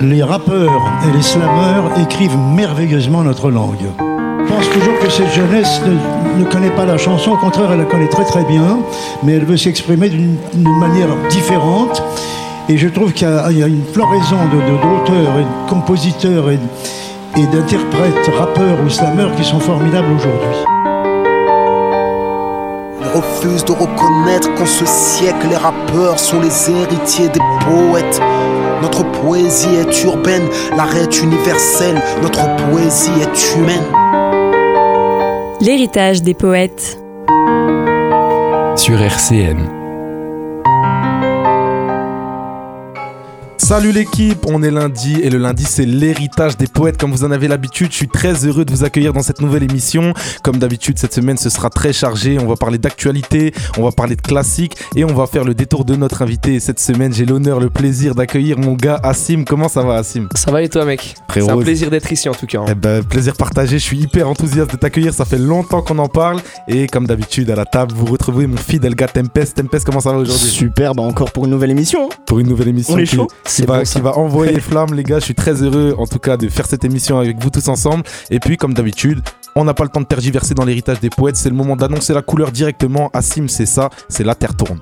les rappeurs et les slameurs écrivent merveilleusement notre langue. Je pense toujours que cette jeunesse ne, connaît pas la chanson, au contraire, elle la connaît très très bien, mais elle veut s'exprimer d'une manière différente. Et je trouve qu'il y, a une floraison d'auteurs et de compositeurs et, et d'interprètes, rappeurs ou slameurs qui sont formidables aujourd'hui. Refuse de reconnaître qu'en ce siècle, les rappeurs sont les héritiers des poètes. Poésie est urbaine, l'arrêt est universel, notre poésie est humaine. L'héritage des poètes. Sur RCN. Salut l'équipe, on est lundi et le lundi c'est l'héritage des poètes comme vous en avez l'habitude. Je suis très heureux de vous accueillir dans cette nouvelle émission. Comme d'habitude cette semaine ce sera très chargé. On va parler d'actualité, on va parler de classiques et on va faire le détour de notre invité. cette semaine j'ai l'honneur, le plaisir d'accueillir mon gars Assim. Comment ça va Assim Ça va et toi mec? C'est un plaisir d'être ici en tout cas. Hein. Eh ben, plaisir partagé, je suis hyper enthousiaste de t'accueillir. Ça fait longtemps qu'on en parle et comme d'habitude à la table vous retrouvez mon fidèle gars Tempest. Tempest comment ça va aujourd'hui? Super, bah encore pour une nouvelle émission. Pour une nouvelle émission. On est chaud qui va envoyer les flammes, les gars. Je suis très heureux, en tout cas, de faire cette émission avec vous tous ensemble. Et puis, comme d'habitude, on n'a pas le temps de tergiverser dans l'héritage des poètes. C'est le moment d'annoncer la couleur directement. Assim, c'est ça, c'est la terre tourne.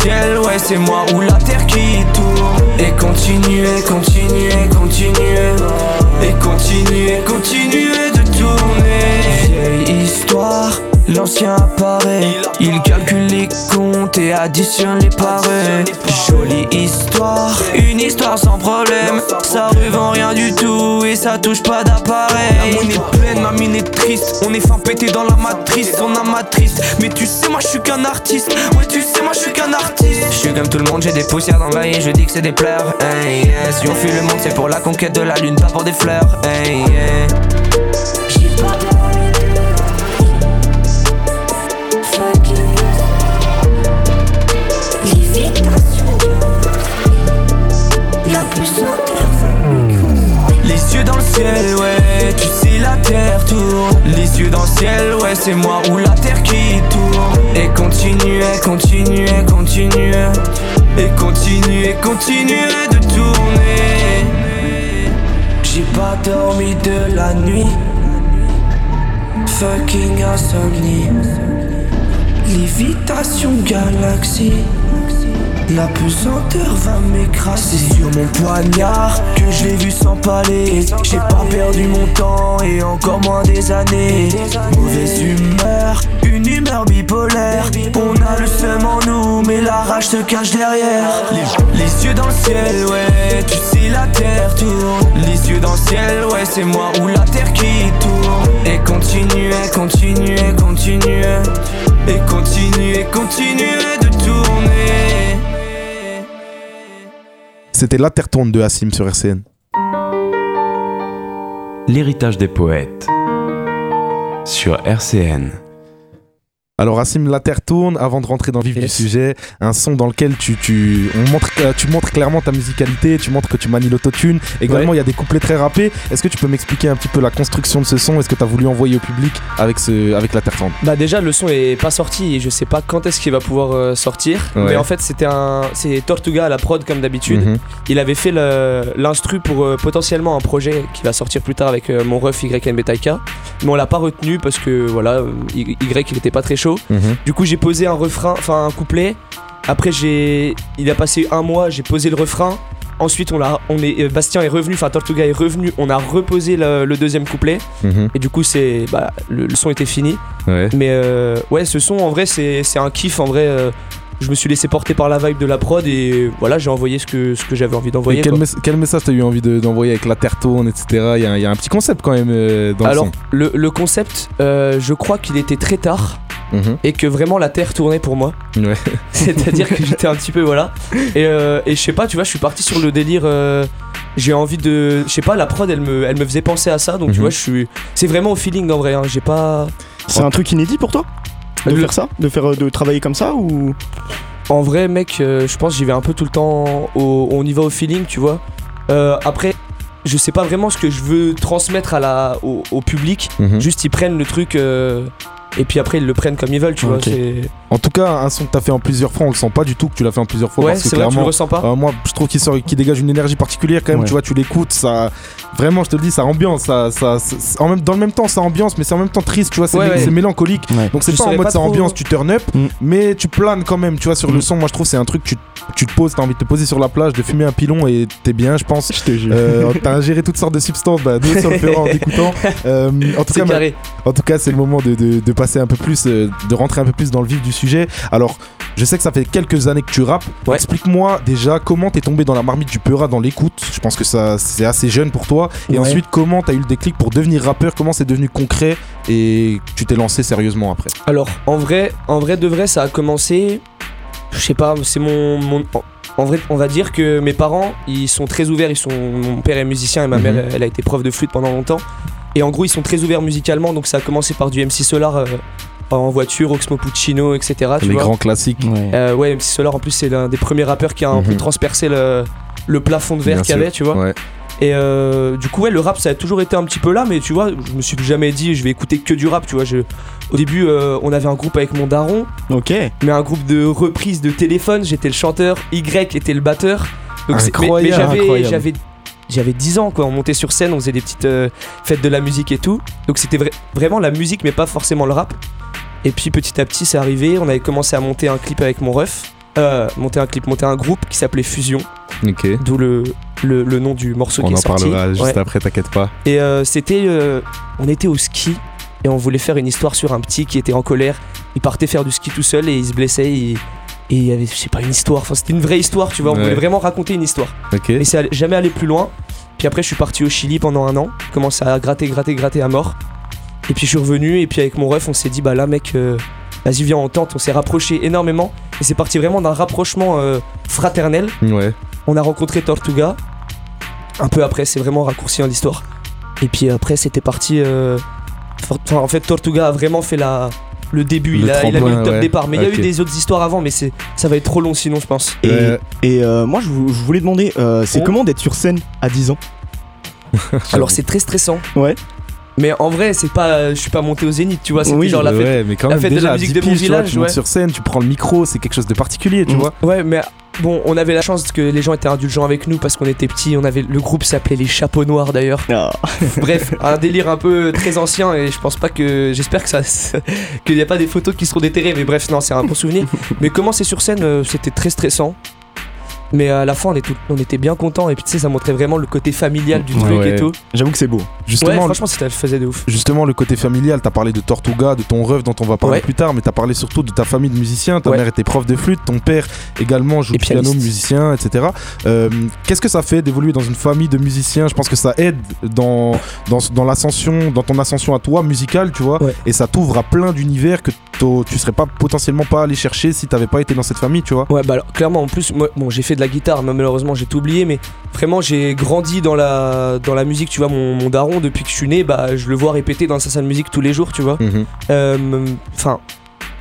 Ciel, ouais c'est moi ou la terre qui tourne. Et continuer, continuer, continuer et additionne les parets. Jolie histoire, une histoire sans problème. Ça revend rien du tout et ça touche pas d'appareil. La mine est pleine, ma mine est triste. On est fin pété dans la matrice, on a matrice. Mais tu sais, moi je suis qu'un artiste. Ouais, tu sais, moi je suis qu'un artiste. Je suis comme tout le monde, j'ai des poussières dans l'œil je dis que c'est des pleurs. Si on fuit le monde, c'est pour la conquête de la lune, pas pour des fleurs. Hey, Les ouais, tu sais la terre tourne. Les yeux dans le ciel, ouais, c'est moi ou la terre qui tourne. Et continue, continue, continue. Et continue, continue de tourner. J'ai pas dormi de la nuit. Fucking insomnie. Lévitation galaxie. La pesanteur va m'écraser sur mon poignard Que je l'ai vu s'empaler. J'ai pas perdu mon temps et encore moins des années. Mauvaise humeur, une humeur bipolaire. On a le seum en nous mais la rage se cache derrière. Les, yeux dans le ciel, ouais, tu sais la terre tourne. Les yeux dans le ciel, ouais, c'est moi ou la terre qui tourne. Et continue, continue, continue Et continue, continue de tourner c'était La Terre tourne de Assim sur RCN. L'héritage des poètes sur RCN. Alors Assim, la terre tourne. Avant de rentrer dans le vif du sujet, un son dans lequel tu, tu, on montre, tu montres clairement ta musicalité, tu montres que tu manies l'autotune. Également, il y a des couplets très rappés. Est-ce que tu peux m'expliquer un petit peu la construction de ce son? Est-ce que tu as voulu envoyer au public avec, ce, avec la terre tourne? Bah déjà, le son est pas sorti et je sais pas quand est-ce qu'il va pouvoir euh, sortir. Mais en fait, c'était un, c'est Tortuga à la prod comme d'habitude. Mhm. Il avait fait l'instru pour euh, potentiellement un projet qui va sortir plus tard avec euh, mon ref YNB Taika. Mais on l'a pas retenu parce que voilà, Y il était pas très chaud. Mhm. Du coup, j'ai posé un refrain, enfin un couplet. Après, j'ai, il a passé un mois, j'ai posé le refrain. Ensuite, on on est, euh, Bastien est revenu, enfin Tortuga est revenu. On a reposé le, deuxième couplet. Mhm. Et du coup, c'est, bah, le, son était fini. Mais euh, ouais, ce son, en vrai, c'est, un kiff. En vrai, euh, je me suis laissé porter par la vibe de la prod et voilà, j'ai envoyé ce que, ce que j'avais envie d'envoyer. Quel, quel, message t'as eu envie d'envoyer avec la terre tourne, etc. Il y, a un petit concept quand même dans Alors, le son. Le, le concept, je crois qu'il était très tard. Mhm. et que vraiment la terre tournait pour moi. Ouais. C'est-à-dire que j'étais un petit peu voilà. Et, euh, et je sais pas, tu vois, je suis parti sur le délire. euh, j'ai envie de, je sais pas, la prod, elle me, elle me faisait penser à ça. Donc tu Mhm. vois, je suis, c'est vraiment au feeling en vrai. hein, j'ai pas. C'est un truc inédit pour toi? De Le- faire ça De faire euh, de travailler comme ça ou? En vrai, mec, euh, je pense que j'y vais un peu tout le temps. Au, on y va au feeling, tu vois. Euh, après, je sais pas vraiment ce que je veux transmettre à la, au, au public. Mhm. Juste, ils prennent le truc. euh, et puis après, ils le prennent comme ils veulent, tu vois. En tout cas, un son que t'as fait en plusieurs fois, on le sent pas du tout que tu l'as fait en plusieurs fois Ouais, parce que c'est vrai, tu le clairement. ressens pas. euh, moi, je trouve qu'il sort, qu'il dégage une énergie particulière quand même. Ouais. Tu vois, tu l'écoutes, ça, vraiment, je te le dis, ça ambiance, ça, ça, ça- en même, dans le même temps, ça ambiance, mais c'est en même temps triste. Tu vois, c'est Ouais, ouais. c'est mélancolique. Ouais. Donc c'est Je pas en mode pas ça trop- ambiance, tu turn up, Mm. mais tu planes quand même. Tu vois, sur le Mm. son, moi je trouve c'est un truc tu, tu te poses, t'as envie de te poser sur la plage, de fumer un pilon et t'es bien, je pense. Je te jure. Euh, t'as ingéré toutes sortes de substances, bah, nous ça le en t'écoutant. Euh, en tout cas, ma- carré. en tout cas, c'est le moment de, de- de passer un peu plus, euh, de rentrer un peu plus dans le vif du sujet. Alors, je sais que ça fait quelques années que tu rappes. Ouais. Explique-moi déjà comment t'es tombé dans la marmite du Peura dans l'écoute. Je pense que ça c'est assez jeune pour toi. Et Ouais. ensuite, comment t'as eu le déclic pour devenir rappeur? Comment c'est devenu concret? Et tu t'es lancé sérieusement après Alors, en vrai, en vrai de vrai, ça a commencé. Je sais pas, c'est mon, mon- en- vrai, on va dire que mes parents, ils sont très ouverts. Ils sont, mon père est musicien et ma Mhm. mère, elle a été prof de flûte pendant longtemps. Et en gros, ils sont très ouverts musicalement. Donc, ça a commencé par du MC Solar euh, en voiture, Oxmo Puccino, etc. Tu Les vois. grands classiques. Ouais. Euh, ouais, MC Solar, en plus, c'est l'un des premiers rappeurs qui a un peu Mhm. transpercé le, le plafond de verre qu'il y avait, tu vois. Ouais. Et euh, du coup, ouais, le rap, ça a toujours été un petit peu là, mais tu vois, je me suis jamais dit, je vais écouter que du rap, tu vois. Je... Au début, euh, on avait un groupe avec mon daron, Ok. mais un groupe de reprises de téléphone. J'étais le chanteur, Y était le batteur. Donc c'est- mais- mais, Incroyable, j'avais, incroyable. j'avais, j'avais 10 ans, quoi. On montait sur scène, on faisait des petites euh, fêtes de la musique et tout. Donc c'était vra- vraiment la musique, mais pas forcément le rap. Et puis petit à petit, c'est arrivé. On avait commencé à monter un clip avec mon ref. Euh, monter un clip, monter un groupe qui s'appelait Fusion, D'où le, le, le nom du morceau On qui en est sorti. parlera juste Ouais. après, t'inquiète pas. Et euh, c'était. euh, on était au ski et on voulait faire une histoire sur un petit qui était en colère. Il partait faire du ski tout seul et il se blessait. Et, et il y avait, je sais pas, une histoire. Enfin, c'était une vraie histoire, tu vois. On Ouais. voulait vraiment raconter une histoire. Ok. Et c'est jamais allé plus loin. Puis après, je suis parti au Chili pendant un an. Commencé à gratter, gratter, gratter à mort. Et puis je suis revenu. Et puis avec mon ref, on s'est dit, bah là, mec, euh, vas-y, viens, on tente. On s'est rapproché énormément. Et c'est parti vraiment d'un rapprochement euh, fraternel. Ouais. On a rencontré Tortuga. Un peu après, c'est vraiment raccourci dans l'histoire. Et puis après, c'était parti. euh, enfin, en fait, Tortuga a vraiment fait la, le début. Le il, a, il a mis le top ouais. départ. Mais il y a eu des autres histoires avant, mais c'est, ça va être trop long sinon, je pense. Et, Euh, et euh, moi, je voulais demander, euh, c'est Oh. comment d'être sur scène à 10 ans? Alors, c'est très stressant. Ouais. Mais en vrai, c'est pas, je suis pas monté au zénith, tu vois. C'était Oui, genre la fête. ouais, mais quand la fête de la musique 10 de mon piges, tu vois, village, tu montes sur scène, tu prends le micro, c'est quelque chose de particulier, tu Mm. vois. Ouais, mais bon, on avait la chance que les gens étaient indulgents avec nous parce qu'on était petits. On avait le groupe s'appelait les Chapeaux Noirs d'ailleurs. Ah. Bref, un délire un peu très ancien et je pense pas que. J'espère que ça. qu'il n'y a pas des photos qui seront déterrées, mais bref, non, c'est un bon souvenir. mais commencer sur scène, euh, c'était très stressant. Mais à la fin, on, est tout- on était bien contents et puis tu sais, ça montrait vraiment le côté familial du Ouais, truc et ouais. tout. J'avoue que c'est beau. Ouais, Justement, franchement, ça faisait de ouf. Justement, le côté familial, t'as parlé de Tortuga, de ton rêve dont on va parler Ouais. plus tard, mais t'as parlé surtout de ta famille de musiciens. Ta Ouais. mère était prof de flûte, ton père également joue Et du piano, musicien, etc. Euh, Qu'est-ce que ça fait d'évoluer dans une famille de musiciens? Je pense que ça aide dans, dans, dans l'ascension, dans ton ascension à toi musicale, tu vois, Ouais. et ça t'ouvre à plein d'univers que tu serais pas potentiellement pas allé chercher si t'avais pas été dans cette famille, tu vois. Ouais, bah alors, clairement, en plus, moi, bon, j'ai fait de la guitare, mais malheureusement, j'ai tout oublié, mais vraiment, j'ai grandi dans la, dans la musique, tu vois. Mon, mon daron, depuis que je suis né, bah, je le vois répéter dans sa salle de musique tous les jours, tu vois. Mhm. Euh, Enfin,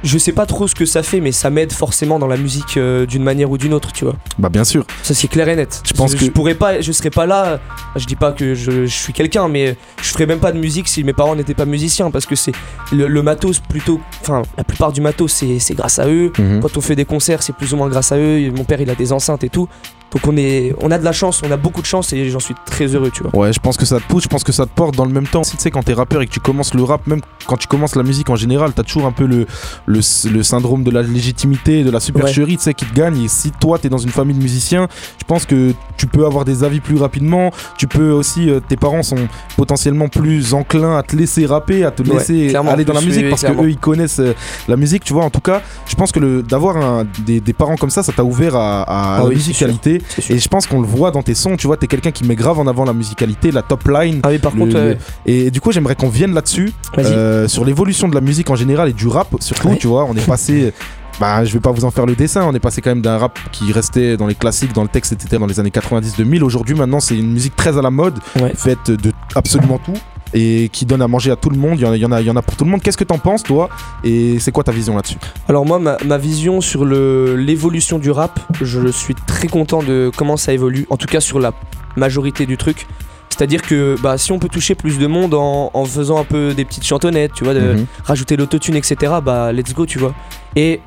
je sais pas trop ce que ça fait, mais ça m'aide forcément dans la musique euh, d'une manière ou d'une autre, tu vois. Bah bien sûr. Ça, c'est clair et net. Je pense je, que- je pourrais pas, je serais pas là. Je dis pas que je, je suis quelqu'un, mais je ferais même pas de musique si mes parents n'étaient pas musiciens, parce que c'est le, le matos plutôt. Enfin, la plupart du matos, c'est c'est grâce à eux. Mhm. Quand on fait des concerts, c'est plus ou moins grâce à eux. Mon père, il a des enceintes et tout. Donc on est, on a de la chance, on a beaucoup de chance et j'en suis très heureux, tu vois. Ouais, je pense que ça te pousse, je pense que ça te porte dans le même temps. Si tu sais, quand t'es rappeur et que tu commences le rap, même quand tu commences la musique en général, t'as toujours un peu le, le, le syndrome de la légitimité, de la supercherie, tu sais, qui te gagne. Et si toi, t'es dans une famille de musiciens, je pense que tu peux avoir des avis plus rapidement. Tu peux aussi, euh, tes parents sont potentiellement plus enclins à te laisser rapper, à te Ouais, laisser aller dans la musique oui, parce clairement. que eux, ils connaissent euh, la musique, tu vois. En tout cas, je pense que d'avoir des, des parents comme ça, ça t'a ouvert à, à Ah la oui, musicalité. Musicalité. Et je pense qu'on le voit dans tes sons, tu vois, t'es quelqu'un qui met grave en avant la musicalité, la top line. Ah oui, par le- contre, euh, Et du coup, j'aimerais qu'on vienne là-dessus, euh, sur l'évolution de la musique en général et du rap surtout, Ouais. tu vois. On est passé. Bah, je vais pas vous en faire le dessin, on est passé quand même d'un rap qui restait dans les classiques, dans le texte, etc. dans les années 90-2000. Aujourd'hui, maintenant, c'est une musique très à la mode, Ouais. faite de absolument tout et qui donne à manger à tout le monde. Il y en a, il y en a, il y en a pour tout le monde. Qu'est-ce que t'en penses, toi? Et c'est quoi ta vision là-dessus? Alors moi, ma, ma vision sur l'évolution du rap, je suis très content de comment ça évolue, en tout cas sur la majorité du truc. C'est-à-dire que bah, si on peut toucher plus de monde en, en faisant un peu des petites chantonnettes, tu vois, de Mhm. rajouter l'autotune, etc., bah let's go, tu vois. Et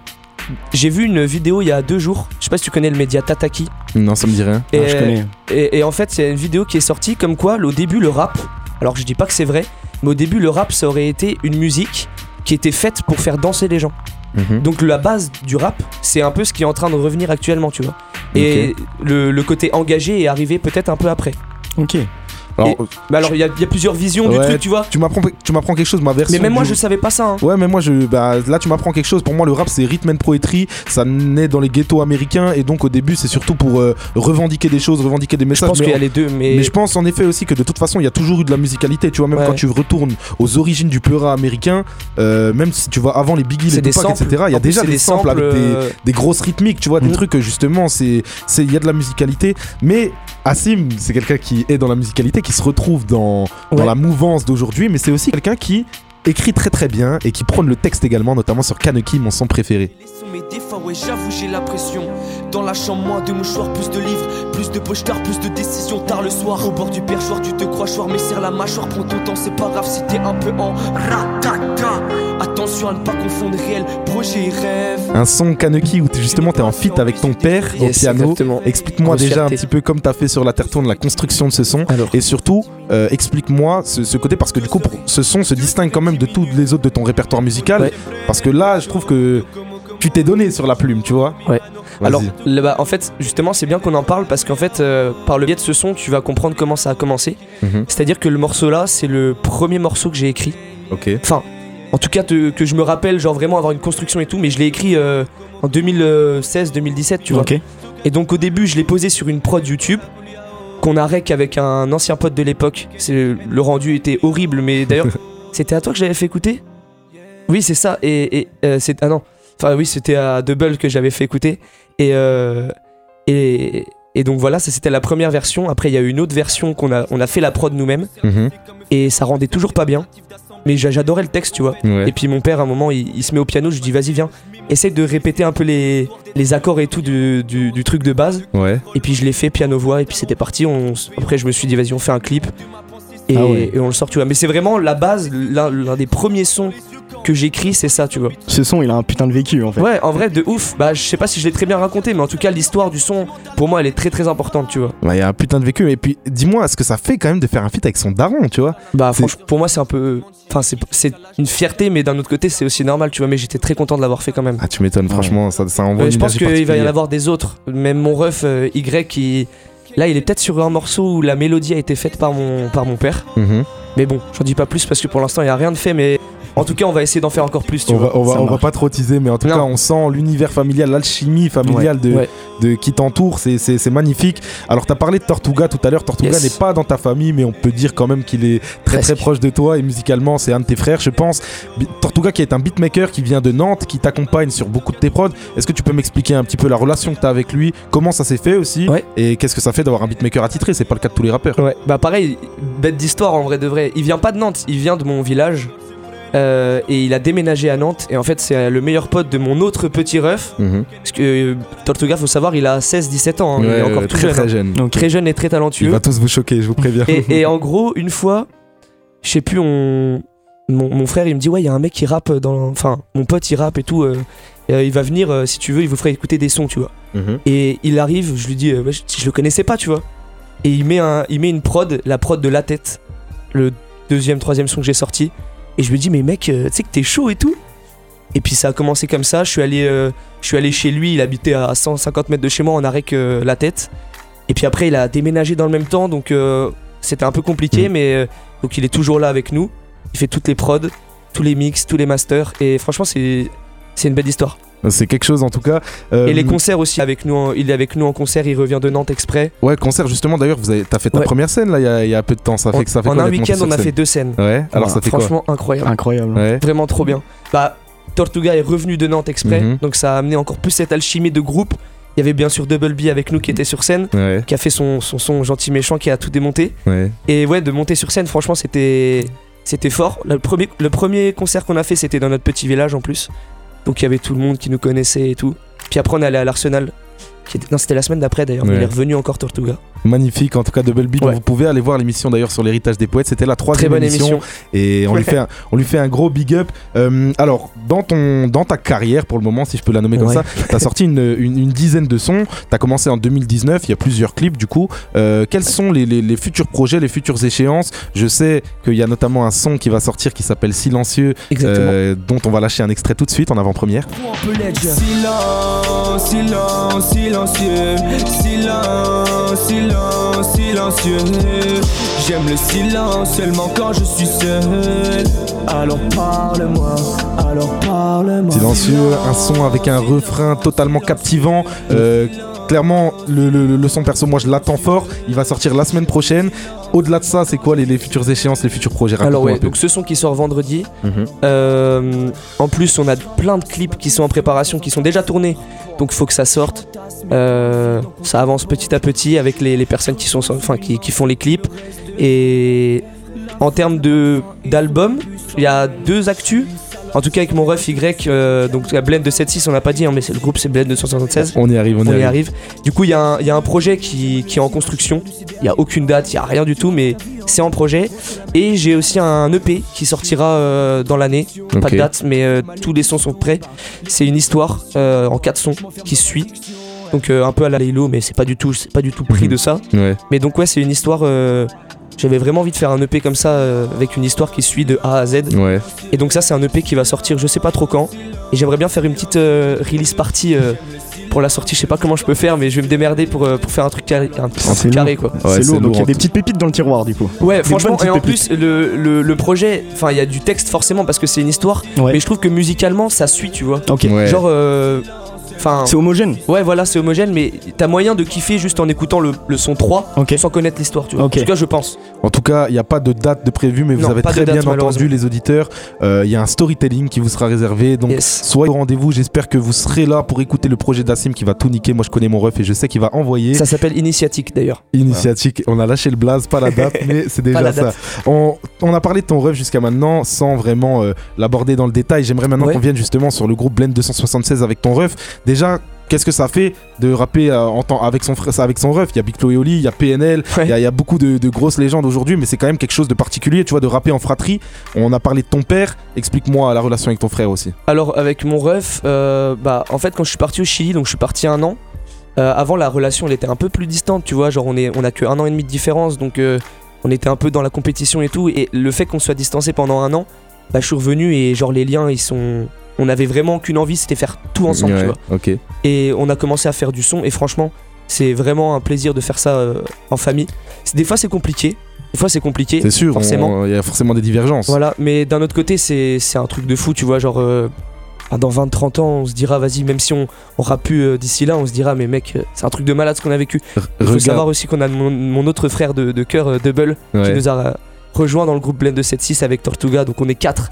j'ai vu une vidéo il y a deux jours, je sais pas si tu connais le média Tataki. Non, ça me dit rien. Et, je connais. et, et en fait, c'est une vidéo qui est sortie comme quoi, au début, le rap, alors je dis pas que c'est vrai, mais au début, le rap, ça aurait été une musique qui était faite pour faire danser les gens. Mhm. Donc la base du rap, c'est un peu ce qui est en train de revenir actuellement, tu vois. Et le, le côté engagé est arrivé peut-être un peu après. Ok. Alors, Mais alors, il y, a- il y a plusieurs visions du truc, tu vois. tu m'apprends, tu m'apprends quelque chose, ma version. Mais même moi, du- je savais pas ça. hein. Ouais, mais moi, je, bah, là, tu m'apprends quelque chose. Pour moi, le rap, c'est rhythm and poetry. Ça naît dans les ghettos américains. Et donc, au début, c'est surtout pour euh, revendiquer des choses, revendiquer des Je messages. pense mais qu'il y a les deux, mais, mais je pense en effet aussi que de toute façon, il y a toujours eu de la musicalité. Tu vois, même Ouais. quand tu retournes aux origines du pleura américain, euh, même si tu vas avant les Biggie, les Tupac, etc., il y a déjà des, samples avec des, euh, des grosses rythmiques, tu vois, des Mhm. trucs justement, c'est, il y a de la musicalité. Mais Assim, c'est quelqu'un qui est dans la musicalité, qui se retrouve dans, la mouvance d'aujourd'hui, mais c'est aussi quelqu'un qui écrit très très bien et qui prône le texte également, notamment sur Kaneki, mon son préféré. Mais des fois, ouais, j'avoue, j'ai la pression. Dans la chambre, moins de mouchoirs, plus de livres, plus de posters, plus de décisions tard le soir. Au bord du perchoir, tu te crois choir, mais serre la mâchoire, prends ton temps, c'est pas grave si t'es un peu en ratata. Attention à ne pas confondre réel, projet et rêve. Un son Kaneki où t'es- justement t'es en feat avec ton père au piano. exactement. Explique-moi déjà un petit peu comme t'as fait sur la Terre tourne la construction de ce son. Alors, Et surtout, euh, explique-moi ce, ce côté parce que du coup, pour- ce son se distingue quand même de tous les autres de ton répertoire musical. Ouais. Parce que là, je trouve que tu t'es donné sur la plume, tu vois. Ouais. Alors, bah, en fait, justement, c'est bien qu'on en parle parce qu'en fait, euh, par le biais de ce son, tu vas comprendre comment ça a commencé. Mhm. C'est-à-dire que le morceau là, c'est le premier morceau que j'ai écrit. ok. Enfin, en tout cas, te- que je me rappelle, genre vraiment avoir une construction et tout, mais je l'ai écrit euh, en 2016-2017, tu vois. Ok. Et donc, au début, je l'ai posé sur une prod YouTube qu'on a rec avec un ancien pote de l'époque. C'est- Le rendu était horrible, mais d'ailleurs, c'était à toi que j'avais fait écouter? Oui, c'est ça. Et, et, euh, c'est ah non. Enfin oui, c'était à Double que j'avais fait écouter. Et euh, et, et donc voilà, ça c'était la première version. Après, il y a eu une autre version qu'on a on a fait la prod nous-mêmes Mhm. et ça rendait toujours pas bien. Mais j'a- j'adorais le texte, tu vois. Ouais. Et puis mon père, à un moment, il, il se met au piano. Je lui dis, vas-y, viens, essaye de répéter un peu les, les accords et tout du, du, du truc de base. Ouais. Et puis je l'ai fait piano-voix. Et puis c'était parti. On, après, je me suis dit, vas-y, on fait un clip. Et, Ah ouais. et on le sort, tu vois. Mais c'est vraiment la base, l'un des premiers sons que j'écris, c'est ça, tu vois. Ce son, il a un putain de vécu en fait. Ouais, en vrai, de ouf. Bah, je sais pas si je l'ai très bien raconté, mais en tout cas, l'histoire du son, pour moi, elle est très très importante, tu vois. Bah, Il y a un putain de vécu. Et puis, dis-moi, ce que ça fait quand même de faire un feat avec son daron, tu vois? Bah, franchement, pour moi, c'est un peu. Enfin, c'est- une fierté, mais d'un autre côté, c'est aussi normal, tu vois. Mais j'étais très content de l'avoir fait quand même. Ah, tu m'étonnes, franchement, ça, ça envoie une je pense qu'il va y en avoir des autres. Même mon ref euh, Y qui. Là, il est peut-être sur un morceau où la mélodie a été faite par mon, par mon père. Mhm. Mais bon, j'en dis pas plus parce que pour l'instant, il n'y a rien de fait. Mais en tout cas, on va essayer d'en faire encore plus, tu On vois. va, on, va, on pas trop teaser, mais en tout Non. cas, on sent l'univers familial, l'alchimie familiale de, Ouais. de qui t'entoure, c'est- magnifique. Alors, tu as parlé de Tortuga tout à l'heure. Tortuga Yes. n'est pas dans ta famille, mais on peut dire quand même qu'il est très très proche de toi et musicalement, c'est un de tes frères, je pense. Tortuga qui est un beatmaker qui vient de Nantes, qui t'accompagne sur beaucoup de tes prods. Est-ce que tu peux m'expliquer un petit peu la relation que tu as avec lui? Comment ça s'est fait aussi? Ouais. Et qu'est-ce que ça fait d'avoir un beatmaker attitré? C'est pas le cas de tous les rappeurs. Ouais, bah pareil, bête d'histoire en vrai de vrai. Il vient pas de Nantes, il vient de mon village. Euh, et il a déménagé à Nantes. Et en fait, c'est le meilleur pote de mon autre petit ref. Mhm. Parce que euh, Tortuga, faut savoir, il a 16-17 ans. hein, il est encore ouais, tout très jeune. très hein. jeune. Ok. Très jeune et très Il talentueux. va tous vous choquer, je vous préviens. Et, et en gros, une fois, je sais plus, on... mon, mon frère il me dit Ouais, il y a un mec qui rappe dans. Enfin, mon pote il rappe et tout. euh, euh, il va venir, euh, si tu veux, il vous ferait écouter des sons, tu vois. Mhm. Et il arrive, je lui dis, euh, je, je le connaissais pas, tu vois. Et il met, un, il met une prod, la prod de La Tête, le deuxième, troisième son que j'ai sorti. Et je lui dis, mais mec, euh, tu sais que t'es chaud et tout. Et puis ça a commencé comme ça. Je suis allé, euh, je suis allé chez lui, il habitait à 150 mètres de chez moi, on arrête euh, La Tête. Et puis après, il a déménagé dans le même temps, donc euh, c'était un peu compliqué, Mm. mais euh, donc il est toujours là avec nous. Il fait toutes les prods, tous les mix, tous les masters. Et franchement, c'est une belle histoire. C'est quelque chose en tout cas. Euh, et les concerts aussi avec nous, il est avec nous en concert, il revient de Nantes exprès. Ouais, concert justement. D'ailleurs, vous avez, t'as fait ta première scène là, il y, a peu de temps. Ça fait que ça fait En un week-end, on a fait deux scènes. Ouais. Alors ça fait Franchement, incroyable. Incroyable. Vraiment trop bien. Bah, Tortuga est revenu de Nantes exprès, mhm. donc ça a amené encore plus cette alchimie de groupe. Il y avait bien sûr Double B avec nous qui était sur scène, qui a fait son, son, gentil méchant, qui a tout démonté. Et ouais, de monter sur scène, franchement, c'était c'était fort. Le premier, le premier concert qu'on a fait, c'était dans notre petit village en plus. Donc il y avait tout le monde qui nous connaissait et tout. Puis après, on allait à l'Arsenal. Non, c'était la semaine d'après d'ailleurs, mais il est revenu encore Tortuga. Magnifique, en tout cas Double B. Vous pouvez aller voir l'émission d'ailleurs sur l'héritage des poètes. C'était la troisième émission, Et on lui, fait un, on lui fait un gros big up. Euh, alors, dans, ton, dans ta carrière, pour le moment, si je peux la nommer comme ça, tu as sorti une, une, dizaine de sons. Tu as commencé en 2019. Il y a plusieurs clips du coup. Euh, quels sont les, les, futurs projets, les futures échéances? Je sais qu'il y a notamment un son qui va sortir qui s'appelle Silencieux, euh, dont on va lâcher un extrait tout de suite en avant-première. Silence, silence, silencieux, silence, silence silencieux. J'aime le silence seulement quand je suis seul. Alors parle-moi, alors parle-moi. Silencieux, un son avec un refrain totalement captivant. Euh, clairement, le, son perso, moi je l'attends fort. Il va sortir la semaine prochaine. Au-delà de ça, c'est quoi les, futures échéances, les futurs projets? Alors ouais, donc ce son qui sort vendredi. Mhm. Euh, en plus, on a plein de clips qui sont en préparation, qui sont déjà tournés. Donc il faut que ça sorte. Euh, ça avance petit à petit avec les, personnes qui, sont, enfin, qui, qui, font les clips. Et en termes d'album, il y a deux actus. En tout cas, avec mon ref Y, euh, donc la blend de 7.6, on l'a pas dit, hein, mais le groupe c'est Blend 276. On y arrive, on, y, arrive. Du coup, il y, a un projet qui, est en construction. Il n'y a aucune date, il n'y a rien du tout, mais c'est en projet. Et j'ai aussi un EP qui sortira euh, dans l'année. Pas de date, mais euh, tous les sons sont prêts. C'est une histoire en quatre sons qui suit. Donc un peu à la Laylo, mais c'est pas du tout, pas du tout pris mhm. de ça. Mais donc ouais, c'est une histoire j'avais vraiment envie de faire un EP comme ça euh, avec une histoire qui suit de A à Z. Ouais. Et donc ça c'est un EP qui va sortir je sais pas trop quand. Et j'aimerais bien faire une petite euh, release party euh, pour la sortie. Je sais pas comment je peux faire mais je vais me démerder pour, pour faire un truc carré, un, carré quoi. c'est lourd, donc il y a des petites pépites dans le tiroir du coup. Ouais franchement et en plus le, le, projet, enfin il y a du texte forcément parce que c'est une histoire. Mais je trouve que musicalement ça suit tu vois. Ok. Genre c'est homogène. Ouais, voilà, c'est homogène, mais t'as moyen de kiffer juste en écoutant le, son 3 sans connaître l'histoire, tu vois. En tout cas, je pense. En tout cas, il n'y a pas de date de prévu, mais vous avez très bien entendu les auditeurs. Euh, il y a un storytelling qui vous sera réservé. Donc, soyez au rendez-vous. J'espère que vous serez là pour écouter le projet d'Assim qui va tout niquer. Moi, je connais mon ref et je sais qu'il va envoyer. Ça s'appelle Initiatique d'ailleurs. Initiatique. On a lâché le blaze, pas la date, mais c'est déjà ça. On, a parlé de ton ref jusqu'à maintenant sans vraiment euh, l'aborder dans le détail. J'aimerais maintenant qu'on vienne justement sur le groupe Blend 276 avec ton ref. Déjà, qu'est-ce que ça fait de rapper euh, en avec son frère, avec son ref? Il y a Big Flo et Oli, il y a PNL, il y, a beaucoup de, grosses légendes aujourd'hui, mais c'est quand même quelque chose de particulier, tu vois, de rapper en fratrie. On a parlé de ton père. Explique-moi la relation avec ton frère aussi. Alors avec mon ref, euh, bah en fait quand je suis parti au Chili, donc je suis parti un an. Euh, avant la relation elle était un peu plus distante, tu vois, genre on est on a que un an et demi de différence, donc on était un peu dans la compétition et tout. Et le fait qu'on soit distancé pendant un an, bah je suis revenu et genre les liens ils sont on avait vraiment qu'une envie, c'était faire tout ensemble, tu vois. Et on a commencé à faire du son, et franchement, c'est vraiment un plaisir de faire ça euh, en famille. Des fois, c'est compliqué. Des fois, c'est compliqué. C'est sûr, forcément. Il y a forcément des divergences. Voilà, mais d'un autre côté, c'est un truc de fou, tu vois. Genre, euh, dans 20-30 ans, on se dira, vas-y, même si on aura pu euh, d'ici là, on se dira, mais mec, c'est un truc de malade ce qu'on a vécu. Il faut savoir aussi qu'on a mon, autre frère de, de cœur, Double, qui nous a rejoint dans le groupe Blend de 7-6 avec Tortuga, donc on est 4.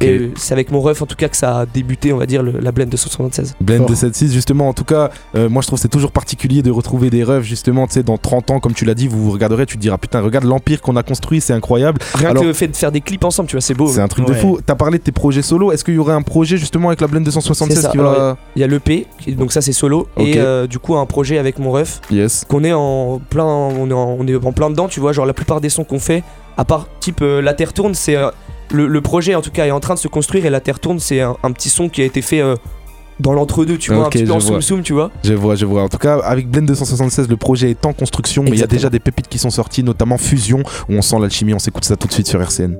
Et c'est avec mon ref en tout cas que ça a débuté, on va dire, la Blend de 176. Blend de 7-6, justement, en tout cas, euh, moi je trouve c'est toujours particulier de retrouver des refs, justement, tu sais, dans 30 ans, comme tu l'as dit, vous vous regarderez, tu te diras, putain, regarde l'empire qu'on a construit, c'est incroyable. Rien que le fait de faire des clips ensemble, tu vois, c'est beau. C'est un truc de fou. T'as parlé de tes projets solo, est-ce qu'il y aurait un projet justement avec la Blend 276 qui va. Il y a l'EP, donc ça c'est solo, et euh, du coup un projet avec mon ref, yes. qu'on est en plein, on est on est en plein dedans, tu vois, genre la plupart des sons qu'on fait, à part type euh, La Terre tourne, c'est euh, le, projet en tout cas est en train de se construire et La Terre tourne, c'est un, petit son qui a été fait euh, dans l'entre-deux, tu vois, un petit peu en soum tu vois. Je vois, je vois. En tout cas, avec Blend 276, le projet est en construction, mais il y a déjà des pépites qui sont sorties, notamment Fusion, où on sent l'alchimie. On s'écoute ça tout de suite sur RCN.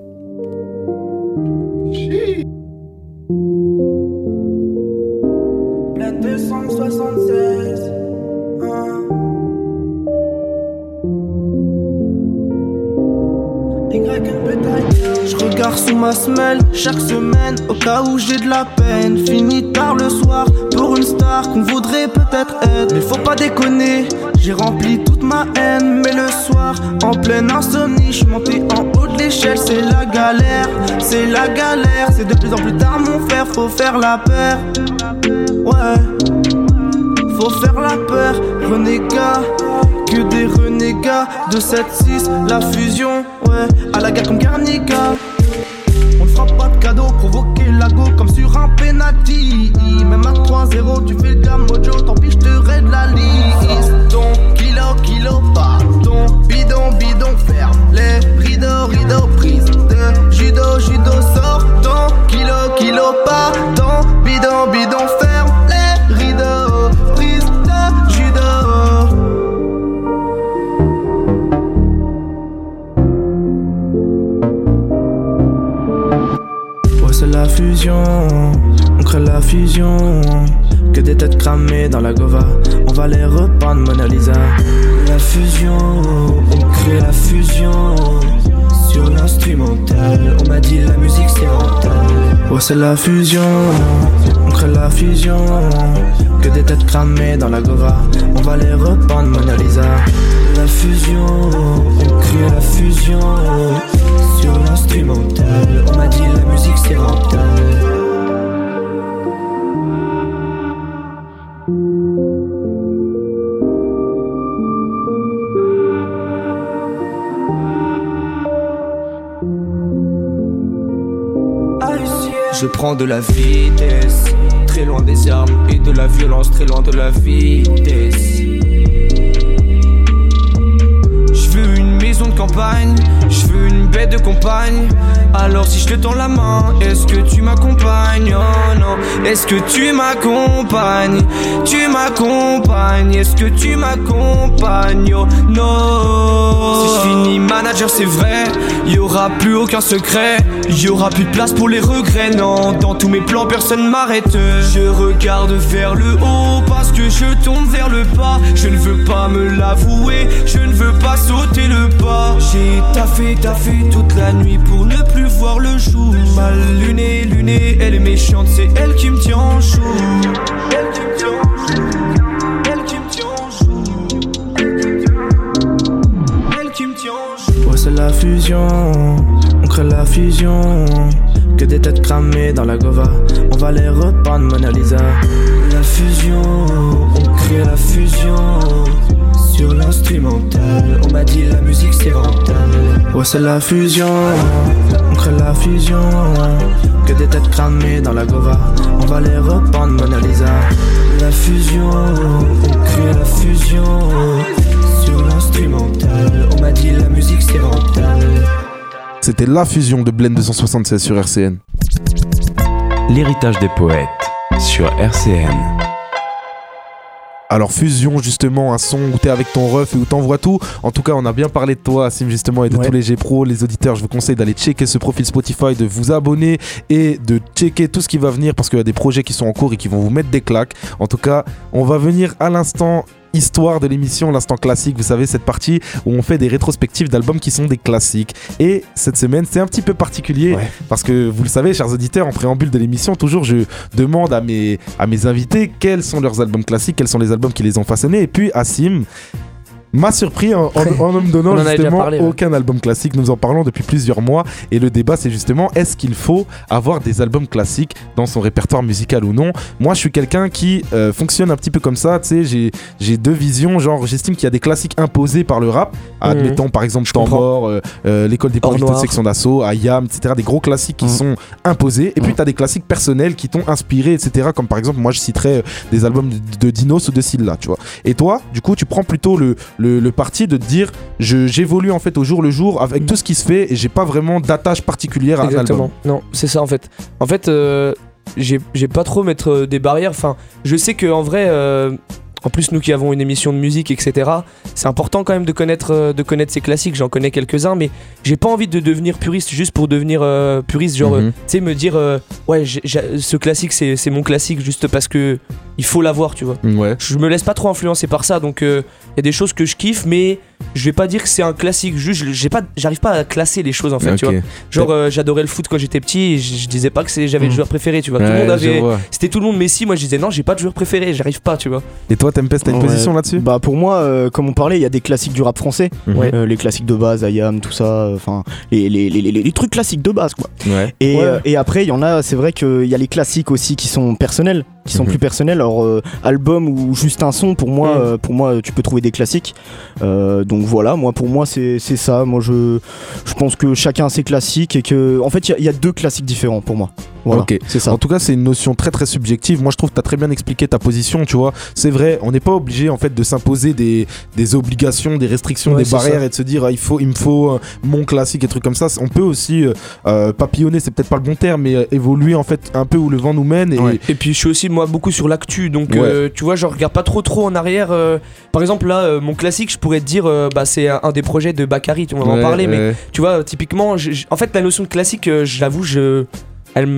Blend 276. Je regarde sous ma semelle chaque semaine au cas où j'ai de la peine. Fini tard le soir, votre aide. Mais faut pas déconner, j'ai rempli toute ma haine. Mais le soir, en pleine insomnie, je monté en haut de l'échelle. C'est la galère, c'est la galère. C'est de plus en plus tard, mon frère, faut faire la peur. Ouais, faut faire la peur, renégat. Que des renégats de 7-6, la fusion, ouais, à la guerre comme Garnica. On ne fera pas de cadeau, provoquer la go comme sur un penalty. Même à 3-0, tu fais gamme mojo, tant pis, je te raide la liste. Ton kilo, kilo, ton bidon, bidon, ferme les rideaux, rideaux, prise de judo, judo, sort ton kilo, kilo, ton bidon, bidon, ferme Ouais, c'est la fusion, on crée la fusion. Que des têtes cramées dans la gova, on va les repeindre Mona Lisa. La fusion, on crée la fusion. Sur l'instrumental, on m'a dit la musique c'est rentable. Ouais, c'est la fusion, on crée la fusion. Que des têtes cramées dans la gova, on va les repeindre Mona Lisa. La fusion, on crée la fusion. On m'a dit la musique c'est rentable. Je prends de la vitesse, très loin des armes et de la violence, très loin de la vitesse. Je veux une bête de compagne. Alors si je te tends la main, est-ce que tu m'accompagnes? Oh non, est-ce que tu m'accompagnes? Tu m'accompagnes, est-ce que tu m'accompagnes? Oh non. Si je finis manager c'est vrai, y aura plus aucun secret, y aura plus de place pour les regrets Non, dans tous mes plans personne m'arrête. Je regarde vers le haut parce que je tombe vers le bas. Je ne veux pas me l'avouer, je ne veux pas sauter le pas. J'ai taffé, taffé toute la nuit pour ne plus voir le jour. Mal luné, luné, elle est méchante, c'est elle qui me tient en joue. Elle qui me tient en joue. Elle qui me tient en joue. C'est la fusion, on crée la fusion Que des têtes cramées dans la gova, on va les repeindre Mona Lisa La fusion, on crée la fusion sur l'instrumental, on m'a dit la musique c'est rentable. Ouais, c'est la fusion, on crée la fusion. Que des têtes cramées dans la gova, on va les repeindre Mona Lisa. La fusion, on crée la fusion. Sur l'instrumental, on m'a dit la musique c'est rentable. C'était la fusion de Blend 276 sur RCN. L'héritage des poètes sur RCN. Alors fusion justement un son où t'es avec ton ref et où t'envoies tout. En tout cas on a bien parlé de toi Sim justement et de Ouais. tous les G-Pro, les auditeurs. Je vous conseille d'aller checker ce profil Spotify, de vous abonner et de checker tout ce qui va venir parce qu'il y a des projets qui sont en cours et qui vont vous mettre des claques. En tout cas on va venir à l'instant histoire de l'émission, l'instant classique, vous savez, cette partie où on fait des rétrospectives d'albums qui sont des classiques. Et cette semaine, c'est un petit peu particulier Ouais. parce que vous le savez, chers auditeurs, en préambule de l'émission, toujours je demande à mes, à mes invités quels sont leurs albums classiques, quels sont les albums qui les ont façonnés. Et puis, Assim m'a surpris en, en- en ne me donnant justement parlé, ouais. aucun album classique. Nous en parlons depuis plusieurs mois. Et le débat, c'est justement est-ce qu'il faut avoir des albums classiques dans son répertoire musical ou non? Moi, je suis quelqu'un qui euh, fonctionne un petit peu comme ça. Tu sais, j'ai- j'ai deux visions. Genre, j'estime qu'il y a des classiques imposés par le rap. Admettons, par exemple, Temps mort, euh, euh, l'école des de section d'assaut, Ayam, etc. Des gros classiques qui Mhm. sont imposés. Et puis, Mhm. tu as des classiques personnels qui t'ont inspiré, etc. Comme par exemple, moi, je citerais euh, des albums de, de Dinos ou de Silla, tu vois. Et toi, du coup, tu prends plutôt le, le, le parti de te dire je- j'évolue en fait au jour le jour avec tout ce qui se fait et j'ai pas vraiment d'attache particulière à un album. Exactement. Non, c'est ça en fait. En fait, euh, j'ai j'ai pas trop mettre des barrières. Enfin, je sais que en vrai, euh, en plus nous qui avons une émission de musique, etc. C'est important quand même de connaître, euh, de connaître ces classiques. J'en connais quelques-uns, mais j'ai pas envie de devenir puriste juste pour devenir euh, puriste. Genre, Mhm. tu sais, me dire euh, ouais, ce classique c'est c'est mon classique juste parce que il faut l'avoir, tu vois. Ouais. Je me laisse pas trop influencer par ça, donc il y a des choses que je kiffe, mais je vais pas dire que c'est un classique, juste j'ai pas, j'arrive pas à classer les choses en fait, tu vois. Genre euh, j'adorais le foot quand j'étais petit, je, disais pas que j'avais le mm. joueur préféré, tu vois. tout le monde avait, c'était tout le monde Messi, moi je disais non, j'ai pas de joueur préféré, j'arrive pas, tu vois. Et toi, Tempest, t'as une position là-dessus? Bah pour moi, euh, comme on parlait, il y a des classiques du rap français, mhm. euh, les classiques de base, Ayam, tout ça, enfin les, les, les, les, trucs classiques de base quoi. Et, et après il y en a, c'est vrai qu'il y a les classiques aussi qui sont personnels qui sont mhm. plus personnels. Alors euh, album ou juste un son, pour moi, mhm. euh, pour moi, tu peux trouver des classiques. Euh, donc voilà, moi pour moi c'est ça. Moi je, je pense que chacun a ses classiques et que en fait il y, y, a deux classiques différents pour moi. Ok, c'est ça. En tout cas, c'est une notion très très subjective. Moi, je trouve que tu as très bien expliqué ta position. Tu vois, c'est vrai, on n'est pas obligé en fait de s'imposer des, des, obligations, des restrictions, des barrières et de se dire ah, il faut, il me faut mon classique et trucs comme ça. On peut aussi papillonner, c'est peut-être pas le bon terme, mais évoluer en fait un peu où le vent nous mène. Et, et puis je suis aussi moi beaucoup sur l'actu, donc euh, tu vois, je regarde pas trop trop en arrière. Euh. par exemple, là, euh, mon classique, je pourrais te dire, bah, c'est un, des projets de Bakary, on va en parler, mais tu vois, typiquement, en fait, la notion de classique, j'avoue, je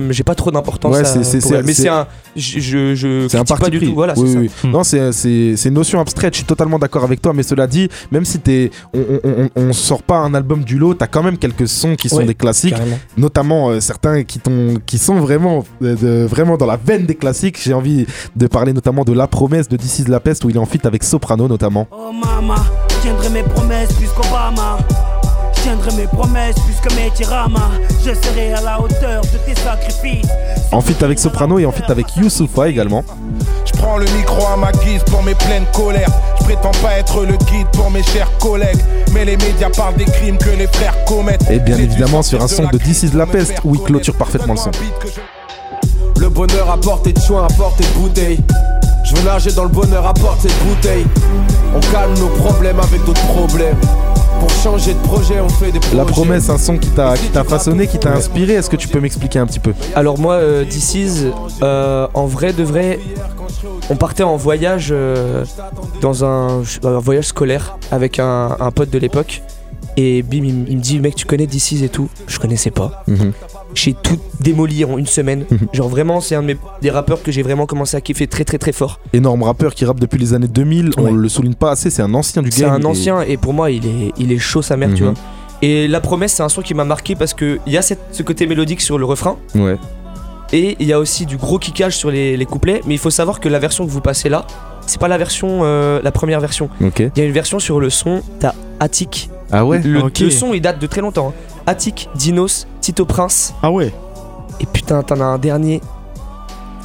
j'ai pas trop d'importance. Ouais, c'est, mais c'est un, je, je, c'est un parti pas du tout. Voilà, c'est ça. Hmm. Non, c'est, c'est, une notion abstraite. Je suis totalement d'accord avec toi. Mais cela dit, même si t'es, on, on, on, sort pas un album du lot, t'as quand même quelques sons qui sont des classiques, notamment euh, certains qui, qui sont vraiment, euh, vraiment dans la veine des classiques. J'ai envie de parler notamment de La Promesse de This la Peste où il est en fit avec Soprano notamment. Oh mama, tiendrai mes promesses plus qu'Obama tiendrai mes promesses puisque mes tiramas, je serai à la hauteur de tes sacrifices. En fit avec Soprano et en fit avec Youssoufa également. Je prends le micro à ma guise pour mes pleines colères. Je prétends pas être le guide pour mes chers collègues. Mais les médias parlent des crimes que les frères commettent. Et bien évidemment sur un son de This is la peste où il clôture parfaitement le son. Le bonheur à portée de soin, à portée de bouteille. Je veux nager dans le bonheur à portée de bouteille. On calme nos problèmes avec d'autres problèmes. Pour changer de projet, on fait des projets. La promesse, un son qui t'a façonné, qui t'a inspiré. Est-ce que tu peux m'expliquer un petit peu? Alors moi, euh, euh, en vrai de vrai, on partait en voyage euh, dans un, voyage scolaire avec un, pote de l'époque. Et bim, il, me dit, mec, tu connais DC's et tout? Je connaissais pas. Mhm j'ai tout démoli en une semaine. Mhm. Genre vraiment, c'est un de mes, des rappeurs que j'ai vraiment commencé à kiffer très très très fort. Énorme rappeur qui rappe depuis les années 2000, on le souligne pas assez, c'est un ancien du game. C'est un ancien et pour moi, il est, il est chaud sa mère, tu mhm. vois. Et La Promesse, c'est un son qui m'a marqué parce qu'il y a cette, ce côté mélodique sur le refrain. Ouais. Et il y a aussi du gros kickage sur les, les, couplets. Mais il faut savoir que la version que vous passez là, c'est pas la version, euh, la première version. Il y a une version sur le son, t'as Attic. Ah ouais le, le, son, il date de très longtemps. Hein. Attic, Dinos, Tito Prince. Ah ouais. Et putain, t'en as un dernier.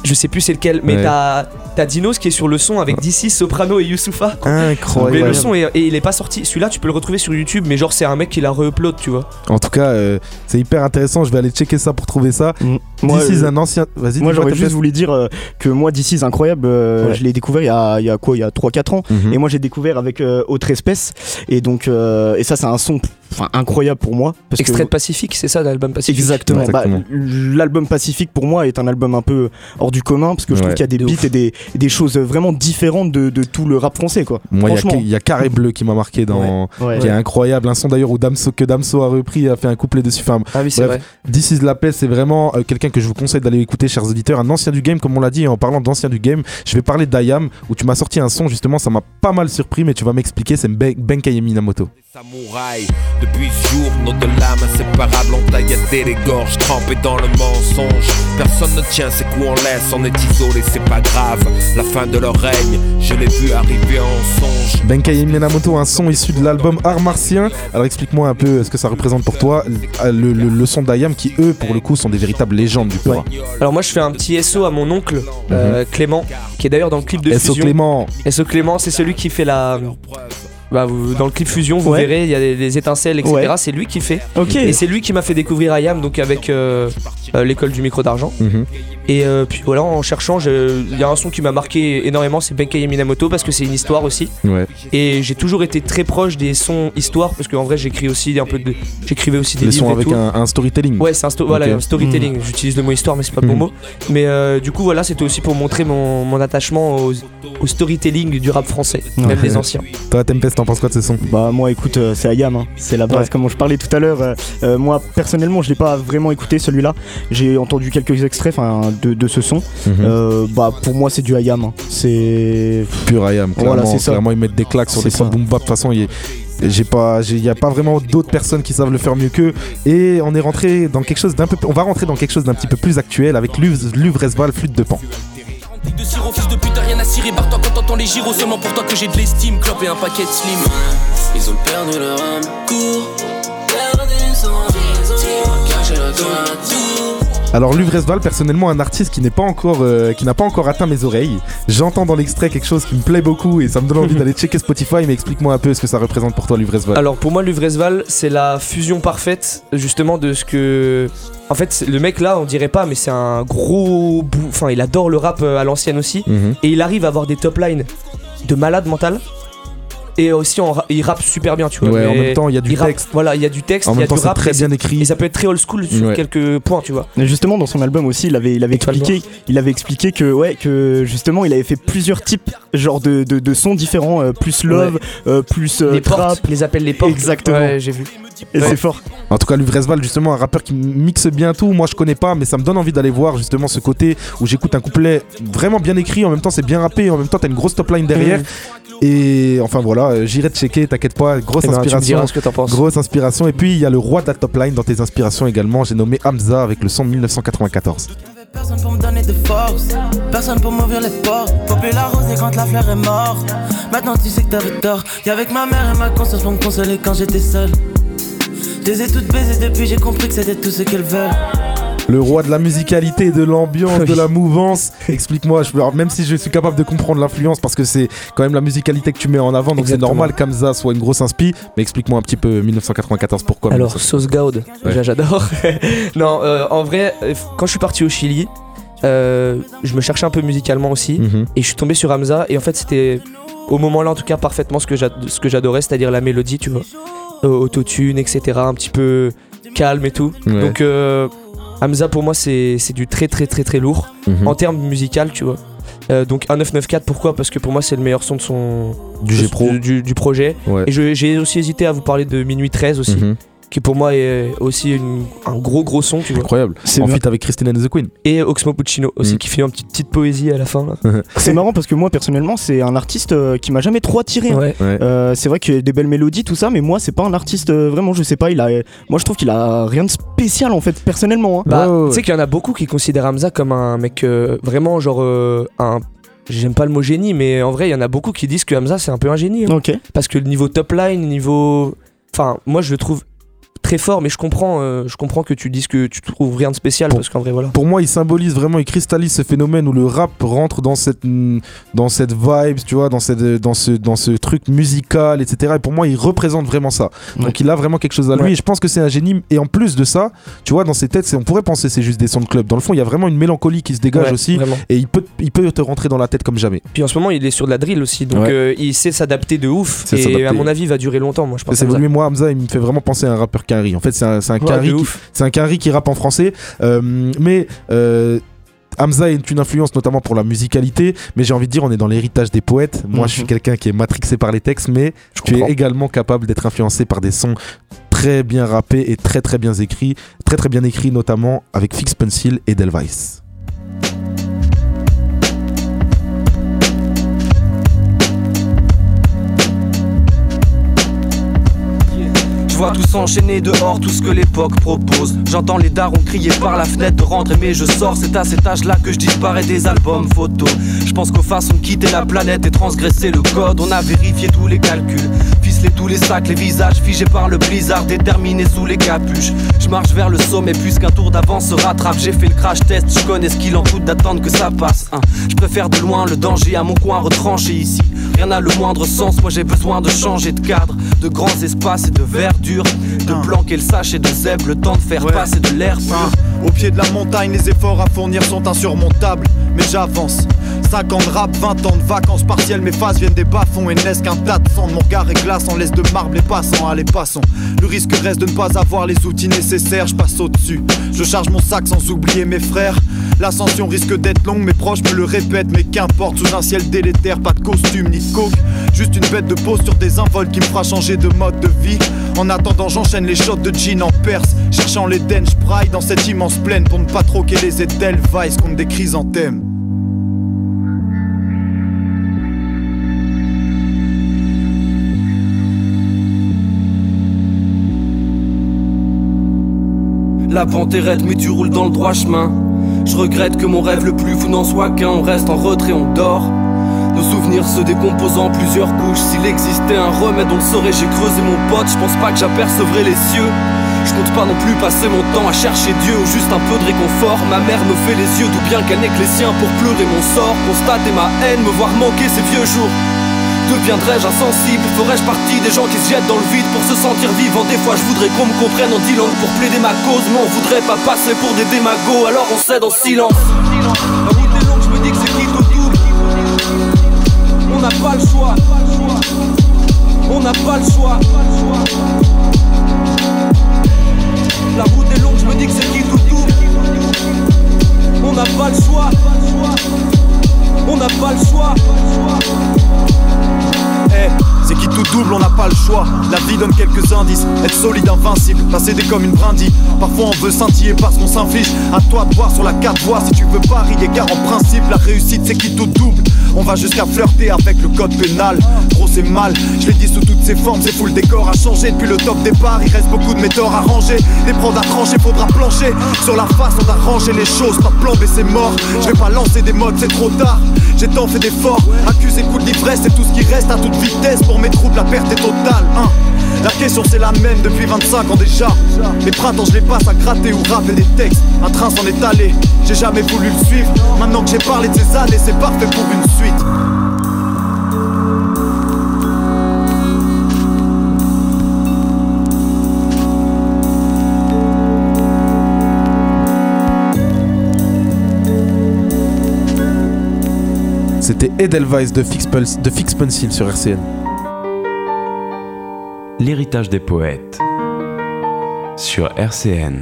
Je sais plus c'est lequel, mais t'as T'as Dinos qui est sur le son avec DC, Soprano et Youssoufa. Incroyable. Mais le son est, et il est pas sorti. Celui-là, tu peux le retrouver sur YouTube, mais genre, c'est un mec qui l'a re-upload, tu vois. En tout cas, euh, c'est hyper intéressant. Je vais aller checker ça pour trouver ça. Mm. Moi, DC, euh, un ancien. Vas-y, Moi, j'aurais juste voulu dire euh, que moi, DC, c'est incroyable. Je l'ai découvert il y, a, il y a quoi Il y a 3-4 ans. Mhm. Et moi, j'ai découvert avec Autre Espèce. Et donc, et ça, c'est un son enfin incroyable pour moi. Parce Extrait de Pacifique, c'est ça l'album Pacifique Exactement. Bah, l'album Pacifique pour moi est un album un peu hors du commun parce que je trouve qu'il y a des beats et des, des, choses vraiment différentes de, de, tout le rap français quoi. Moi il y, a Carré Bleu qui m'a marqué dans qui est incroyable, un son d'ailleurs où Damso que Damso a repris a fait un couplet dessus. Enfin, ah oui, c'est vrai. This is la paix, c'est vraiment euh, quelqu'un que je vous conseille d'aller écouter chers auditeurs, un ancien du game comme on l'a dit et en parlant d'ancien du game, je vais parler d'Ayam où tu m'as sorti un son justement, ça m'a pas mal surpris mais tu vas m'expliquer, c'est Benkei Minamoto. Samouraï, depuis ce jour, nos deux lames inséparables ont tailladé les gorges, trempées dans le mensonge. Personne ne tient ses coups en laisse, on est isolé, c'est pas grave. La fin de leur règne, je l'ai vu arriver en songe. Benkai Minamoto, un son issu de l'album Art Martien. Alors explique-moi un peu ce que ça représente pour toi, le, le, son d'Ayam qui, eux, pour le coup, sont des véritables légendes du poids. Alors moi, je fais un petit SO à mon oncle, euh, mhm. Clément, qui est d'ailleurs dans le clip de SO Clément. SO Clément, c'est celui qui fait la bah, dans le clip Fusion, vous verrez, il y a des, étincelles, etc. C'est lui qui fait. Et c'est lui qui m'a fait découvrir IAM, donc avec euh, euh, l'école du micro d'argent. Mhm. Et euh, puis voilà, en cherchant, il y a un son qui m'a marqué énormément, c'est Benkei Minamoto, parce que c'est une histoire aussi. Et j'ai toujours été très proche des sons histoire, parce qu'en vrai, j'écris aussi un peu de. J'écrivais aussi des, sons avec Un, storytelling. Ouais, c'est un, voilà, storytelling. Mhm. J'utilise le mot histoire, mais c'est pas le bon mhm. mot. Mais du coup, voilà, c'était aussi pour montrer mon, attachement au, storytelling du rap français, même des anciens. Toi, Tempest, t'en penses quoi de ce son Bah, moi, écoute, euh, c'est Ayam, hein. c'est la base, comme je parlais tout à l'heure. Euh, euh, moi, personnellement, je l'ai pas vraiment écouté celui-là. J'ai entendu quelques extraits de, de ce son. Mhm. bah, pour moi, c'est du Ayam. Hein. C'est pur Ayam. Clairement, voilà, ça. Clairement, ils mettent des claques sur des sons boom bap. De toute façon, il j'ai pas, il n'y a pas vraiment d'autres personnes qui savent le faire mieux qu'eux. Et on est rentré dans quelque chose d'un peu, on va rentrer dans quelque chose d'un petit peu plus actuel avec Luvresval, flûte de pan. De à cirer. Barre-toi quand t'entends les gyros. Seulement pour toi que j'ai de l'estime. Clope et un paquet de slim. Ils ont perdu leur âme. Cours. Perdu son Caché le doigt. Alors Luvresval, personnellement, un artiste qui n'est pas encore, euh, qui n'a pas encore atteint mes oreilles. J'entends dans l'extrait quelque chose qui me plaît beaucoup et ça me donne envie d'aller checker Spotify. Mais explique-moi un peu ce que ça représente pour toi, Luvresval. Alors pour moi, Luvresval, c'est la fusion parfaite justement de ce que. En fait, le mec là, on dirait pas, mais c'est un gros. Enfin, il adore le rap euh, à l'ancienne aussi. Mhm. Et il arrive à avoir des top lines de malade mental et aussi il rappe super bien tu vois ouais, en même temps il y a du texte. voilà il y a du texte en il y a du rap très bien écrit. et ça peut être très old school sur quelques points tu vois. Mais justement dans son album aussi il avait il avait expliqué il avait expliqué que ouais que justement il avait fait plusieurs types genre de, de, sons différents euh, plus love euh, plus euh, les portes, les appelle les portes. Exactement. J'ai vu et c'est fort. En tout cas, Luvresval, justement, un rappeur qui mixe bien tout. Moi, je connais pas, mais ça me donne envie d'aller voir justement ce côté où j'écoute un couplet vraiment bien écrit. En même temps, c'est bien rappé. En même temps, t'as une grosse top line derrière. Mm. Et enfin voilà, euh, j'irai checker, t'inquiète pas, grosse eh ben, inspiration. ce que penses. Grosse inspiration. Et puis il y a le roi de la top line dans tes inspirations également. J'ai nommé Hamza avec le son de 1994. Personne pour me donner de force, personne pour m'ouvrir les portes. Popper la rose et quand la fleur est morte. Maintenant tu sais que t'avais tort. avec ma mère et ma conscience pour me consoler quand j'étais seul. Je les ai toutes baisées depuis, j'ai compris que c'était tout ce qu'elles veulent. Le roi de la musicalité, de l'ambiance, de la mouvance. Explique-moi, même si je suis capable de comprendre l'influence, parce que c'est quand même la musicalité que tu mets en avant, donc c'est normal qu'Amza soit une grosse inspi. Mais explique-moi un petit peu 1994, pourquoi Alors, Sauce Gaud, j'adore. non, euh, en vrai, euh, quand je suis parti au Chili, euh, je me cherchais un peu musicalement aussi, mhm. et je suis tombé sur Hamza, et en fait, c'était au moment-là, en tout cas, parfaitement ce que j'adorais, c'est-à-dire la mélodie, tu vois. Autotune, etc. Un petit peu calme et tout. Donc Hamza pour moi c'est du très très très très lourd mhm. en termes musical tu vois. Euh, donc 1994 pourquoi? Parce que pour moi c'est le meilleur son de son du G Pro du, projet. Et j'ai aussi hésité à vous parler de Minuit 13 aussi. Mhm qui pour moi est aussi un gros gros son. Tu Incroyable. C'est en fait avec Christine and the Queen. Et Oxmo Puccino aussi, mm. qui fait une petite, petite poésie à la fin. c'est marrant parce que moi personnellement, c'est un artiste euh, qui m'a jamais trop attiré. Hein. Euh, c'est vrai qu'il y a des belles mélodies, tout ça, mais moi, c'est pas un artiste euh, vraiment, je sais pas, il a. Moi, je trouve qu'il a rien de spécial en fait, personnellement. Hein. Bah, tu sais qu'il y en a beaucoup qui considèrent Hamza comme un mec vraiment genre un J'aime pas le mot génie, mais en vrai, il y en a beaucoup qui disent que Hamza c'est un peu un génie. Hein. Parce que le niveau top line, niveau. Enfin, moi je le trouve très fort, mais je comprends, euh, je comprends que tu dises que tu trouves rien de spécial pour, parce qu'en vrai voilà. Pour moi, il symbolise vraiment, il cristallise ce phénomène où le rap rentre dans cette dans cette vibe, tu vois, dans cette dans ce dans ce truc musical, etc. Et pour moi, il représente vraiment ça. Donc il a vraiment quelque chose à lui. Et je pense que c'est un génie. Et en plus de ça, tu vois, dans ses têtes, on pourrait penser c'est juste des sons de club. Dans le fond, il y a vraiment une mélancolie qui se dégage aussi. Et il peut il peut te rentrer dans la tête comme jamais. Puis en ce moment, il est sur de la drill aussi, donc euh, il sait s'adapter de ouf. Et à mon avis, il va durer longtemps. Moi, je pense. C'est moi, Hamza, il me fait vraiment penser à un rappeur en fait, c'est un, un qui, qui rappe en français. Euh, mais euh, Hamza est une influence notamment pour la musicalité, mais j'ai envie de dire, on est dans l'héritage des poètes. Moi, je suis mhm. quelqu'un qui est matrixé par les textes, mais tu es également capable d'être influencé par des sons très bien rappés et très très bien écrits, très très bien écrits, notamment avec Fix Pencil et Delvice. Tous enchaînés dehors, tout ce que l'époque propose. J'entends les darons crier par la fenêtre de rentrer, mais je sors. C'est à cet âge-là que je disparais des albums photos. Je pense qu'aux façons de quitter la planète et transgresser le code, on a vérifié tous les calculs. Ficelé tous les sacs, les visages figés par le blizzard, déterminés sous les capuches. Je marche vers le sommet, puisqu'un tour d'avance se rattrape. J'ai fait le crash test, je connais ce qu'il en coûte d'attendre que ça passe. Hein. Je préfère de loin le danger à mon coin retranché ici. Rien n'a le moindre sens, moi j'ai besoin de changer de cadre, de grands espaces et de verdure de planquer le sache et de zèbre, le temps de faire passer de l'air Au pied de la montagne, les efforts à fournir sont insurmontables, mais j'avance. 5 ans de rap, 20 ans de vacances partielles, mes phases viennent des bas-fonds et naissent qu'un tas de sang. Mon regard est glaçant, laisse de marbre les passants, allez passons. Le risque reste de ne pas avoir les outils nécessaires, je passe au-dessus. Je charge mon sac sans oublier mes frères. L'ascension risque d'être longue, mes proches me le répètent, mais qu'importe, sous un ciel délétère, pas de costume ni de coke. Juste une bête de peau sur des invols qui me fera changer de mode de vie. En attendant, attendant, j'enchaîne les shots de jean en Perse, cherchant les je braille dans cette immense plaine pour ne pas troquer les étels vice contre des chrysanthèmes. La pente est raide, mais tu roules dans le droit chemin. Je regrette que mon rêve le plus fou n'en soit qu'un. On reste en retrait, on dort. Se décomposent en plusieurs couches. S'il existait un remède, on le saurait. J'ai creusé mon pote, je pense pas que j'apercevrai les cieux. Je compte pas non plus passer mon temps à chercher Dieu ou juste un peu de réconfort. Ma mère me fait les yeux, d'où bien qu'elle n'est que les siens pour pleurer mon sort. Constater ma haine, me voir manquer ces vieux jours. Deviendrais-je insensible? Ferais-je partie des gens qui se jettent dans le vide pour se sentir vivant? Des fois je voudrais qu'on me comprenne en dix pour plaider ma cause Mais on voudrait pas passer pour des démagos alors on cède en silence pas le choix. On n'a pas le choix. La route est longue, je me dis que c'est qui tout double On n'a pas le choix. On n'a pas le choix c'est qui tout double, on n'a pas le choix. La vie donne quelques indices, être solide, invincible, passer des comme une brindille. Parfois on veut scintiller parce qu'on s'inflige. À toi de voir sur la carte voix si tu veux parier, car en principe la réussite c'est qui tout double. On va jusqu'à flirter avec le code pénal. Gros c'est mal, je l'ai dit sous toutes ses formes, c'est fou le décor a changé depuis le top départ. Il reste beaucoup de méthodes à ranger, des prods à trancher, faudra plancher. Sur la face on a rangé les choses, pas plan c'est mort. Je vais pas lancer des modes, c'est trop tard. J'ai tant fait d'efforts, accusé coup de l'ivresse, c'est tout ce qui reste à toute vitesse pour mes troubles, la perte est totale. Hein. La question c'est la même depuis 25 ans déjà. Les printemps je les passe à gratter ou rapper des textes. Un train s'en est allé, j'ai jamais voulu le suivre. Maintenant que j'ai parlé de ces années, c'est parfait pour une suite. C'était Edelweiss de Fix, Pencil sur RCN. L'héritage des poètes sur RCN.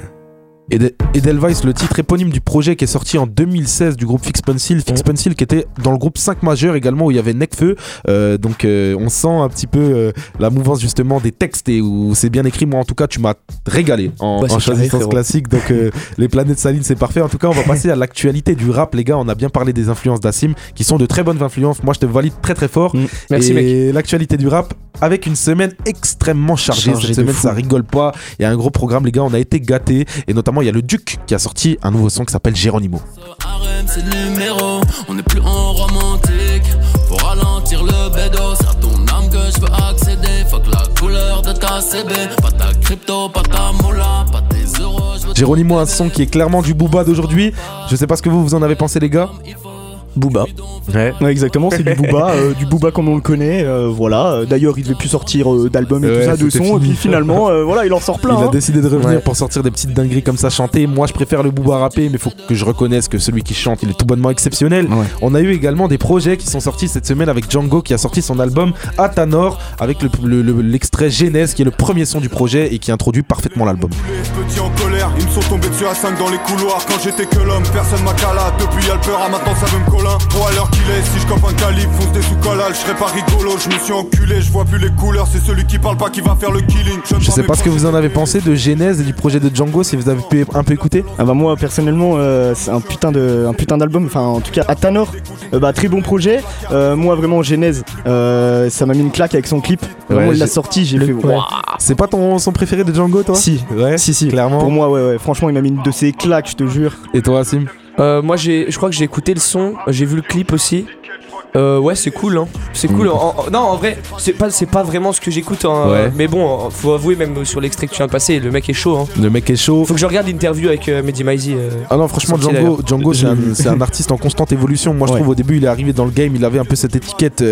Edelweiss, le titre éponyme du projet qui est sorti en 2016 du groupe Fix Pencil. Fix Pencil qui était dans le groupe 5 majeur également où il y avait Necfeu. Euh, donc euh, on sent un petit peu euh, la mouvance justement des textes et où c'est bien écrit. Moi en tout cas, tu m'as régalé en, bah, choisissant ce classique. Donc les planètes salines, c'est parfait. En tout cas, on va passer à l'actualité du rap, les gars. On a bien parlé des influences d'Assim qui sont de très bonnes influences. Moi, je te valide très très fort. Mm. Merci, et l'actualité du rap avec une semaine extrêmement chargée. Cette semaine, ça rigole pas. Il y a un gros programme, les gars. On a été gâtés et notamment il y a le Duc qui a sorti un nouveau son qui s'appelle Géronimo. On est plus en romantique. Faut ralentir le bédo, c'est à ton âme que je veux accéder. Fuck la couleur de ta CB, pas ta crypto, pas ta moula, pas tes euros. Géronimo, un son qui est clairement du booba d'aujourd'hui. Je sais pas ce que vous, vous en avez pensé, les gars. Booba. Ouais. exactement, c'est du Booba, euh, du Booba comme on le connaît. Euh, voilà. D'ailleurs, il devait plus sortir euh, d'album et tout ça, de son. Et puis finalement, voilà, il en sort plein. Il a hein. décidé de revenir pour sortir des petites dingueries comme ça chanter. Moi, je préfère le Booba rapper, mais faut que je reconnaisse que celui qui chante, il est tout bonnement exceptionnel. On a eu également des projets qui sont sortis cette semaine avec Django qui a sorti son album Atanor avec l'extrait le, Genèse qui est le premier son du projet et qui introduit parfaitement l'album. Petit en colère, ils me sont tombés dessus à 5 dans les couloirs. Quand j'étais que l'homme, personne m'a cala. Depuis, y'a le peur, maintenant ça veut me coller. Trop à l'heure qu'il est, si je cope un calibre, fonce des sous je serais pas rigolo. Je me suis enculé, je vois plus les couleurs. C'est celui qui parle pas qui va faire le killing. Je, sais pas ce que vous en avez pensé de Genèse et du projet de Django, si vous avez pu un peu écouter. Ah bah moi personnellement, euh, c'est un putain de un putain d'album. Enfin, en tout cas, Atanor, euh, bah très bon projet. Euh, moi vraiment Genèse, ça m'a mis une claque avec son clip. Vraiment, il l'a sorti, j'ai fait. C'est pas ton son préféré de Django, toi? Si, ouais, si, si, clairement. Pour moi, ouais, ouais. Franchement, il m'a mis une de ses claques, je te jure. Et toi, Sim? Euh, moi, je crois que j'ai écouté le son, j'ai vu le clip aussi. Euh, ouais, c'est cool, hein. C'est cool. Mm. non, en vrai, c'est pas, c'est pas vraiment ce que j'écoute. Hein. Mais bon, faut avouer, même sur l'extrait que tu viens de passer, le mec est chaud. Hein. Le mec est chaud. Faut que je regarde l'interview avec euh, Mehdi Maizi. Euh, ah non, franchement, Django, Django c'est un, artiste en constante évolution. Moi, je trouve au début, il est arrivé dans le game, il avait un peu cette étiquette,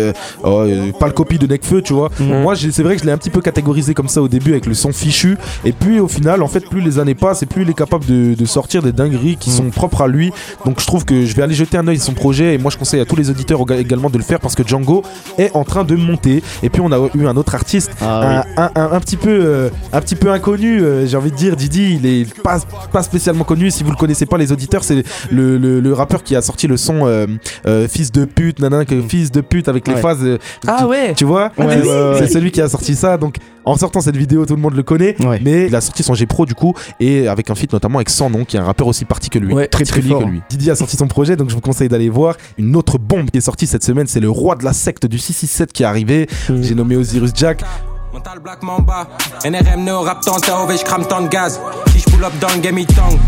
oh, pas le copie de Necfeu, tu vois. Mm. Moi, c'est vrai que je l'ai un petit peu catégorisé comme ça au début avec le son fichu. Et puis, au final, en fait, plus les années passent et plus il est capable de, sortir des dingueries qui mm. sont propres à lui. Donc, je trouve que je vais aller jeter un oeil à son projet. Et moi, je conseille à tous les auditeurs également de le faire parce que Django est en train de monter. Et puis on a eu un autre artiste, ah un, petit peu, euh, un petit peu inconnu, euh, j'ai envie de dire. Didi, il est pas, pas spécialement connu. Si vous le connaissez pas, les auditeurs, c'est le, rappeur qui a sorti le son euh, Fils de pute, nanana, que fils de pute avec les phases. ah ouais, tu vois, c'est celui qui a sorti ça. Donc en sortant cette vidéo, tout le monde le connaît. Mais il a sorti son G Pro du coup et avec un feat notamment avec Sans Nom, qui est un rappeur aussi parti que lui, très très, fort. que lui. Didi a sorti son projet, donc je vous conseille d'aller voir. Une autre bombe qui est sortie cette semaine, c'est le roi de la secte du 667 qui est arrivé. Mm. J'ai nommé Osiris Jack. Mental Black Mamba, NRM Neo Rap tant je crame tant de gaz. Si je pull up dans le game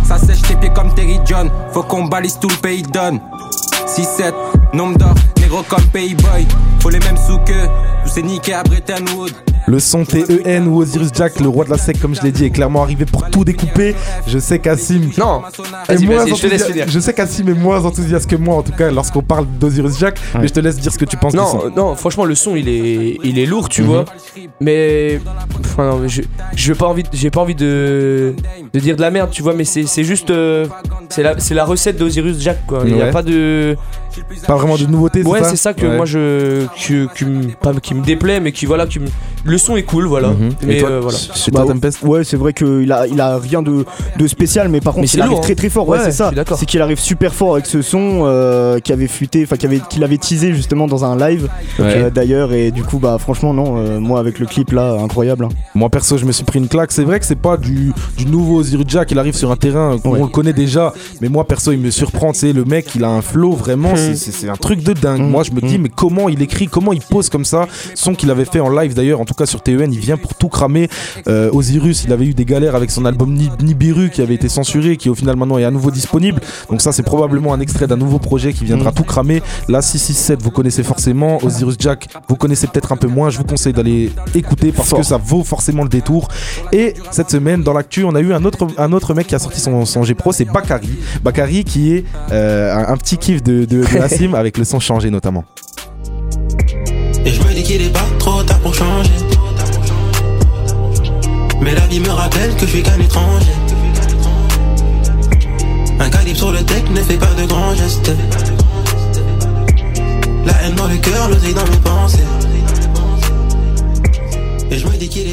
Ça sèche tes pieds comme Terry John. Faut qu'on balise tout le pays donne. 6-7, nombre d'or, négro comme Payboy. Faut les mêmes sous que tous ces niqués à Bretton Woods. Le son TEN ou Osiris Jack, le roi de la sec, comme je l'ai dit, est clairement arrivé pour tout découper. Je sais qu'Assim. Non, est moins je, je sais qu'Assim est moins enthousiaste que moi, en tout cas, lorsqu'on parle d'Osiris Jack. Mais je te laisse dire ce que tu penses non, du son. Non, franchement, le son, il est, il est lourd, tu mhm. vois. Mais. Enfin, non, je j'ai pas envie, j'ai pas envie de, de dire de la merde, tu vois. Mais c'est juste. Euh, c'est la, la recette d'Osiris Jack, quoi. Il n'y a pas de. Pas vraiment de nouveauté, Ouais, c'est ça que moi je. Qui, qui, pas, qui me déplaît, mais qui, voilà, qui me le son est cool, voilà. Mhm. Mais toi, euh, voilà. Bah, ouais, c'est vrai qu'il a, il a rien de, de spécial, mais par contre, il arrive très hein. très fort. Ouais, c'est ça. C'est qu'il arrive super fort avec ce son euh, qui avait fuité, enfin, qu'il avait teasé justement dans un live euh, d'ailleurs. Et du coup, bah, franchement, non, moi avec le clip là, incroyable. Hein. Moi perso, je me suis pris une claque. C'est vrai que c'est pas du, du nouveau Jack il arrive sur un terrain qu'on le connaît déjà, mais moi perso, il me surprend. Tu le mec, il a un flow vraiment. C'est un truc de dingue. Moi, je me dis, mais comment il écrit, comment il pose comme ça Son qu'il avait fait en live d'ailleurs, en tout cas sur TEN, il vient pour tout cramer. Euh, Osiris, il avait eu des galères avec son album Nibiru qui avait été censuré, qui au final maintenant est à nouveau disponible. Donc ça, c'est probablement un extrait d'un nouveau projet qui viendra tout cramer. Là, 667, vous connaissez forcément. Osiris Jack, vous connaissez peut-être un peu moins. Je vous conseille d'aller écouter parce que ça vaut forcément le détour. Et cette semaine, dans l'actu, on a eu un autre, un autre mec qui a sorti son, son G Pro, c'est Bakari. Bakari qui est euh, un, petit kiff de, de, de avec le son changé notamment. Et je me dis qu'il est pas trop tard pour changer. Mais la vie me rappelle que je suis qu'un étranger. Un calibre sur le deck ne fait pas de grands gestes. La haine dans le cœur, l'oseille dans mes pensées.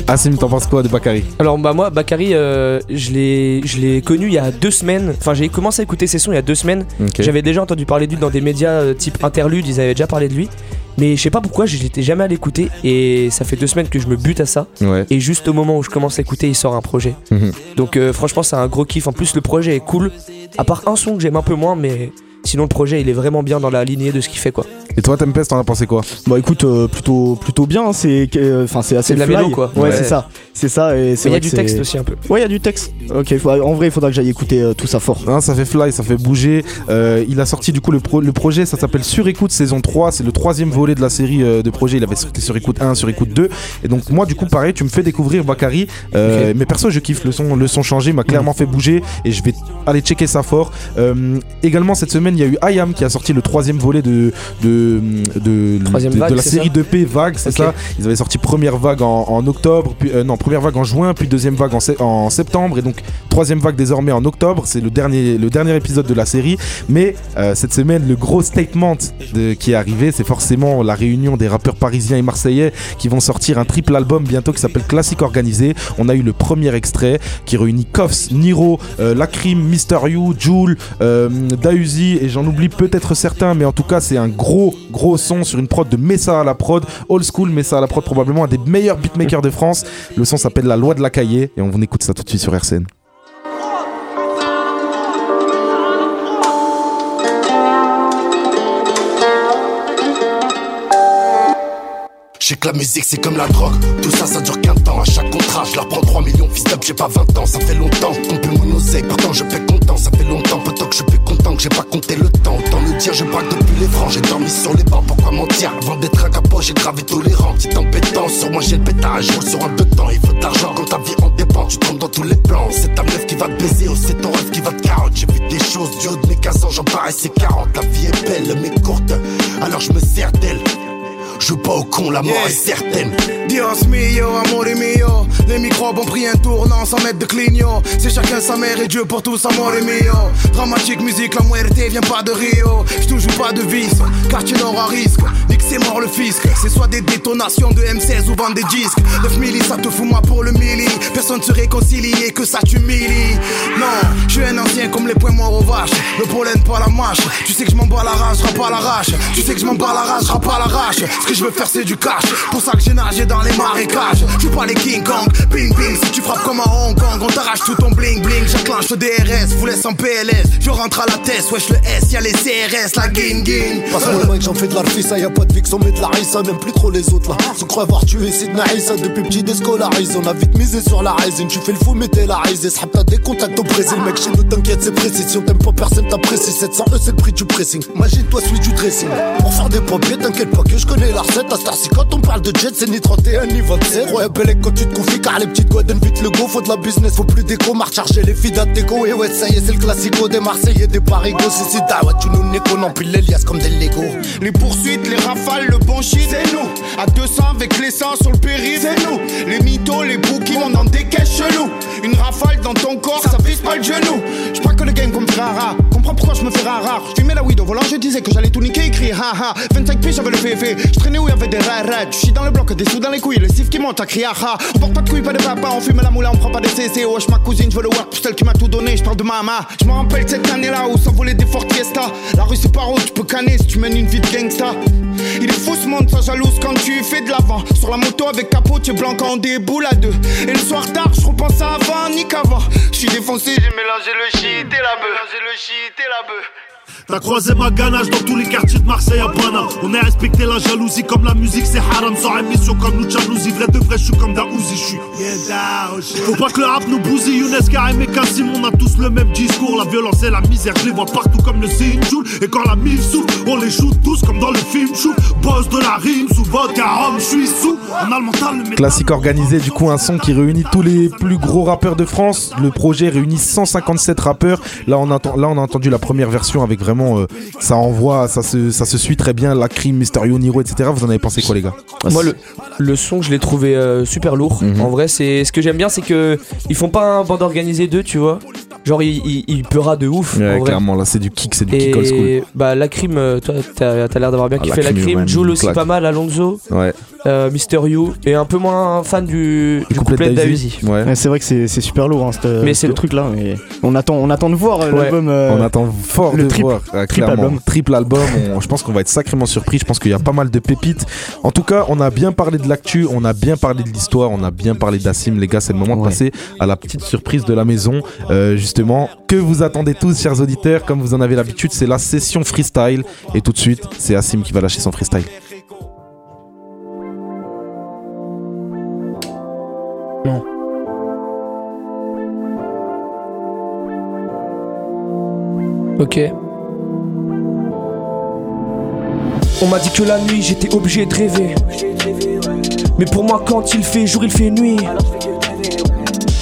Assim, t'en penses quoi de Bakary? Alors bah moi Bakary euh, je l'ai je l'ai connu il y a deux semaines. Enfin j'ai commencé à écouter ses sons il y a deux semaines. J'avais déjà entendu parler de lui dans des médias euh, type interlude, ils avaient déjà parlé de lui. Mais je sais pas pourquoi, j'étais jamais à l'écouter et ça fait deux semaines que je me bute à ça. Et juste au moment où je commence à écouter, il sort un projet. Mhm. Donc euh, franchement, c'est un gros kiff. En plus, le projet est cool. À part un son que j'aime un peu moins, mais sinon le projet il est vraiment bien dans la lignée de ce qu'il fait quoi. Et toi Tempest t'en as pensé quoi? Bah écoute euh, plutôt plutôt bien c'est euh, enfin c'est assez de la fly. quoi. Ouais, c'est ça. C'est ça et Il y a du texte aussi un peu. Ouais, il y a du texte. OK, en vrai, il faudra que j'aille écouter euh, tout ça fort. Hein, ça fait fly, ça fait bouger. il a sorti du coup le, le projet, ça s'appelle Sur écoute saison 3, c'est le troisième volet de la série de projets, il avait sorti sur écoute 1, sur écoute 2 et donc moi du coup pareil, tu me fais découvrir Bakary mais perso je kiffe le son le son changé m'a clairement fait bouger et je vais aller checker ça fort. également cette semaine, il y a eu Ayam qui a sorti le troisième volet de, de, de, la série de P Vague, c'est ça. Ils avaient sorti première vague en, octobre, puis euh, non, première vague en juin, puis deuxième vague en, en, septembre, et donc troisième vague désormais en octobre. C'est le dernier, le dernier épisode de la série. Mais euh, cette semaine, le gros statement de, qui est arrivé, c'est forcément la réunion des rappeurs parisiens et marseillais qui vont sortir un triple album bientôt qui s'appelle Classique Organisé. On a eu le premier extrait qui réunit Koffs, Niro, euh, Lacrim, Mister You, Joule, Dausi, et j'en oublie peut-être certains, mais en tout cas, c'est un gros, gros son sur une prod de Messa à la prod, old school Messa à la prod, probablement un des meilleurs beatmakers de France. Le son s'appelle La Loi de la Cahier et on écoute ça tout de suite sur RCN. J'ai que la musique c'est comme la drogue, tout ça ça dure qu'un temps. À chaque contrat, je leur prends 3 millions, fils j'ai pas 20 ans, ça fait longtemps qu'on peut mon oseille, pourtant je paie content, ça fait longtemps, peut-être que je suis content que j'ai pas compté le temps. Autant le dire, je braque depuis les francs, j'ai dormi sur les bancs, pourquoi mentir? Avant d'être un capot, j'ai gravé rangs, petite embêtance, sur moi j'ai le pétage, je sur un deux temps, il faut de l'argent quand ta vie en dépend, tu tombes dans tous les plans. C'est ta meuf qui va te baiser, ou c'est ton rêve qui va te carotte. J'ai vu des choses du haut de mes 15 ans, j'en paraissais 40. La vie est belle, mais courte, alors je me sers d'elle. Je pas au con, la mort est certaine. Dios mio, amore mio. Les microbes ont pris un tournant sans mettre de clignot. C'est chacun sa mère et Dieu pour tous, amore mio. Dramatique musique, la muerte vient pas de Rio. J'touche pas de vis, quartier nord à risque. Dis que c'est mort le fisc. C'est soit des détonations de M16 ou vendre des disques. 9 milli, ça te fout moi pour le milli. Personne se réconcilie et que ça t'humilie. Non, je suis un ancien comme les poings morts aux vaches. Le pollen pas la mâche. Tu sais que je m'en bats la rage, pas la rage. Tu sais que je m'en bats la rage, pas la rage que je veux faire c'est du cash. Pour ça que j'ai nagé dans les marécages. Je pas les King Kong, bing bing. Si tu frappes comme à Hong Kong, on t'arrache tout ton bling bling. J'enclenche le DRS, vous laisse en PLS. Je rentre à la tête, wesh le S, y'a les CRS, la gang gang. Passe-moi le j'en fais de ça y'a pas de fixe, on met de la rissa, n'aime plus trop les autres là. Se croit avoir tué Sidna Issa depuis petit déscolarisé. On a vite misé sur la rising, tu fais le fou, mais t'es la risée. t'as des contacts au Brésil, mec, chez nous t'inquiète, c'est précis. Si on t'aime pas, personne t'apprécie. 700 E, c'est le prix du pressing. Imagine-toi celui du dressing. Pour faire des papiers, t'inquiète pas que je connais la recette. À Starcy, quand on parle de jet, c'est ni 31 ni 27. Ouais, belle quand tu te confies, car les petites godes vite le go. Faut de la business, faut plus d'écho, marche charger les filles d'Ateco. Et ouais, ça y est, c'est le classico des Marseillais, des Parigos. Si c'est ouais, tu nous n'es qu'on empile les liasses comme des Lego. Les poursuites, les rafales, le bon shit, c'est nous. À 200 avec les seins sur le périph', c'est nous. Les mythos, les bouquins, on dans des caisses chelous. Une rafale dans ton corps, ça vise pas le genou. Je crois que le game comme rare. Pourquoi je me fais rare. Je mets la weed au volant, je disais que j'allais tout niquer, écrit haha. 25 pieds, j'avais le féfé. Je traînais où y'avait des rares. Tu chies dans le bloc, des sous dans les couilles, le sif qui monte à crier ha. On porte pas de couilles, pas de papa, on fume la moula, on prend pas de CC. Wesh, ma cousine, je veux le work pour celle qui m'a tout donné. Je de mama. Je me rappelle cette année-là où s'envolait des Fort Fiesta. La rue c'est par où tu peux canner si tu mènes une vie de gangsta. Il est fou ce monde, ça jalouse quand tu fais de l'avant. Sur la moto avec capot, tu es blanc quand on déboule à deux. Et le soir tard, je repense à avant, ni qu'avant. Je suis défoncé, j'ai mélangé le shit et la bœuf. Mélangé le T'as croisé ma ganache dans tous les quartiers de Marseille à Paname. On a respecté la jalousie comme la musique c'est haram. Sans émission comme nous jalousie, vrai de vrai, je suis comme Daouzi, je suis. Faut pas que le rap nous bousille, Younes, Karim et Kassim, on a tous le même discours. La violence et la misère, je les vois partout comme le Joule Et quand la mille souffle, on les shoot tous comme dans le film Chou. Boss de la rime, sous vodka, homme, je suis sous. On a le mental, le Classique organisé, du coup, un son qui réunit tous les plus gros rappeurs de France. Le projet réunit 157 rappeurs. Là, on a, là, on a entendu la première version avec vraiment euh, ça envoie, ça se, ça se suit très bien. La crime, Mysterio, Niro, etc. Vous en avez pensé quoi, les gars Moi, le, le son, je l'ai trouvé euh, super lourd. Mhm. En vrai, c'est ce que j'aime bien, c'est que ils font pas un bande organisé d'eux, tu vois. Genre, il, il, il de ouf. Ouais, clairement, là, c'est du kick, c'est du kick old school. Bah, la crime, euh, toi, t'as as, l'air d'avoir bien ah, kiffé la crime. Joule aussi pas mal, Alonso. Ouais. Euh, Mister You et un peu moins fan du, du couplet d'Auzi. Ouais. c'est vrai que c'est super lourd hein, mais ce truc là. Mais on attend, on attend de voir euh, l'album. on attend fort de voir. triple album. Triple album. je pense qu'on va être sacrément surpris. Je pense qu'il y a pas mal de pépites. En tout cas, on a bien parlé de l'actu, on a bien parlé de l'histoire, on a bien parlé d'Assim. Les gars, c'est le moment de passer à la petite surprise de la maison. justement, que vous attendez tous, chers auditeurs, comme vous en avez l'habitude, c'est la session freestyle. Et tout de suite, c'est Assim qui va lâcher son freestyle. Non. Ok. On m'a dit que la nuit j'étais obligé de rêver. Mais pour moi quand il fait jour il fait nuit.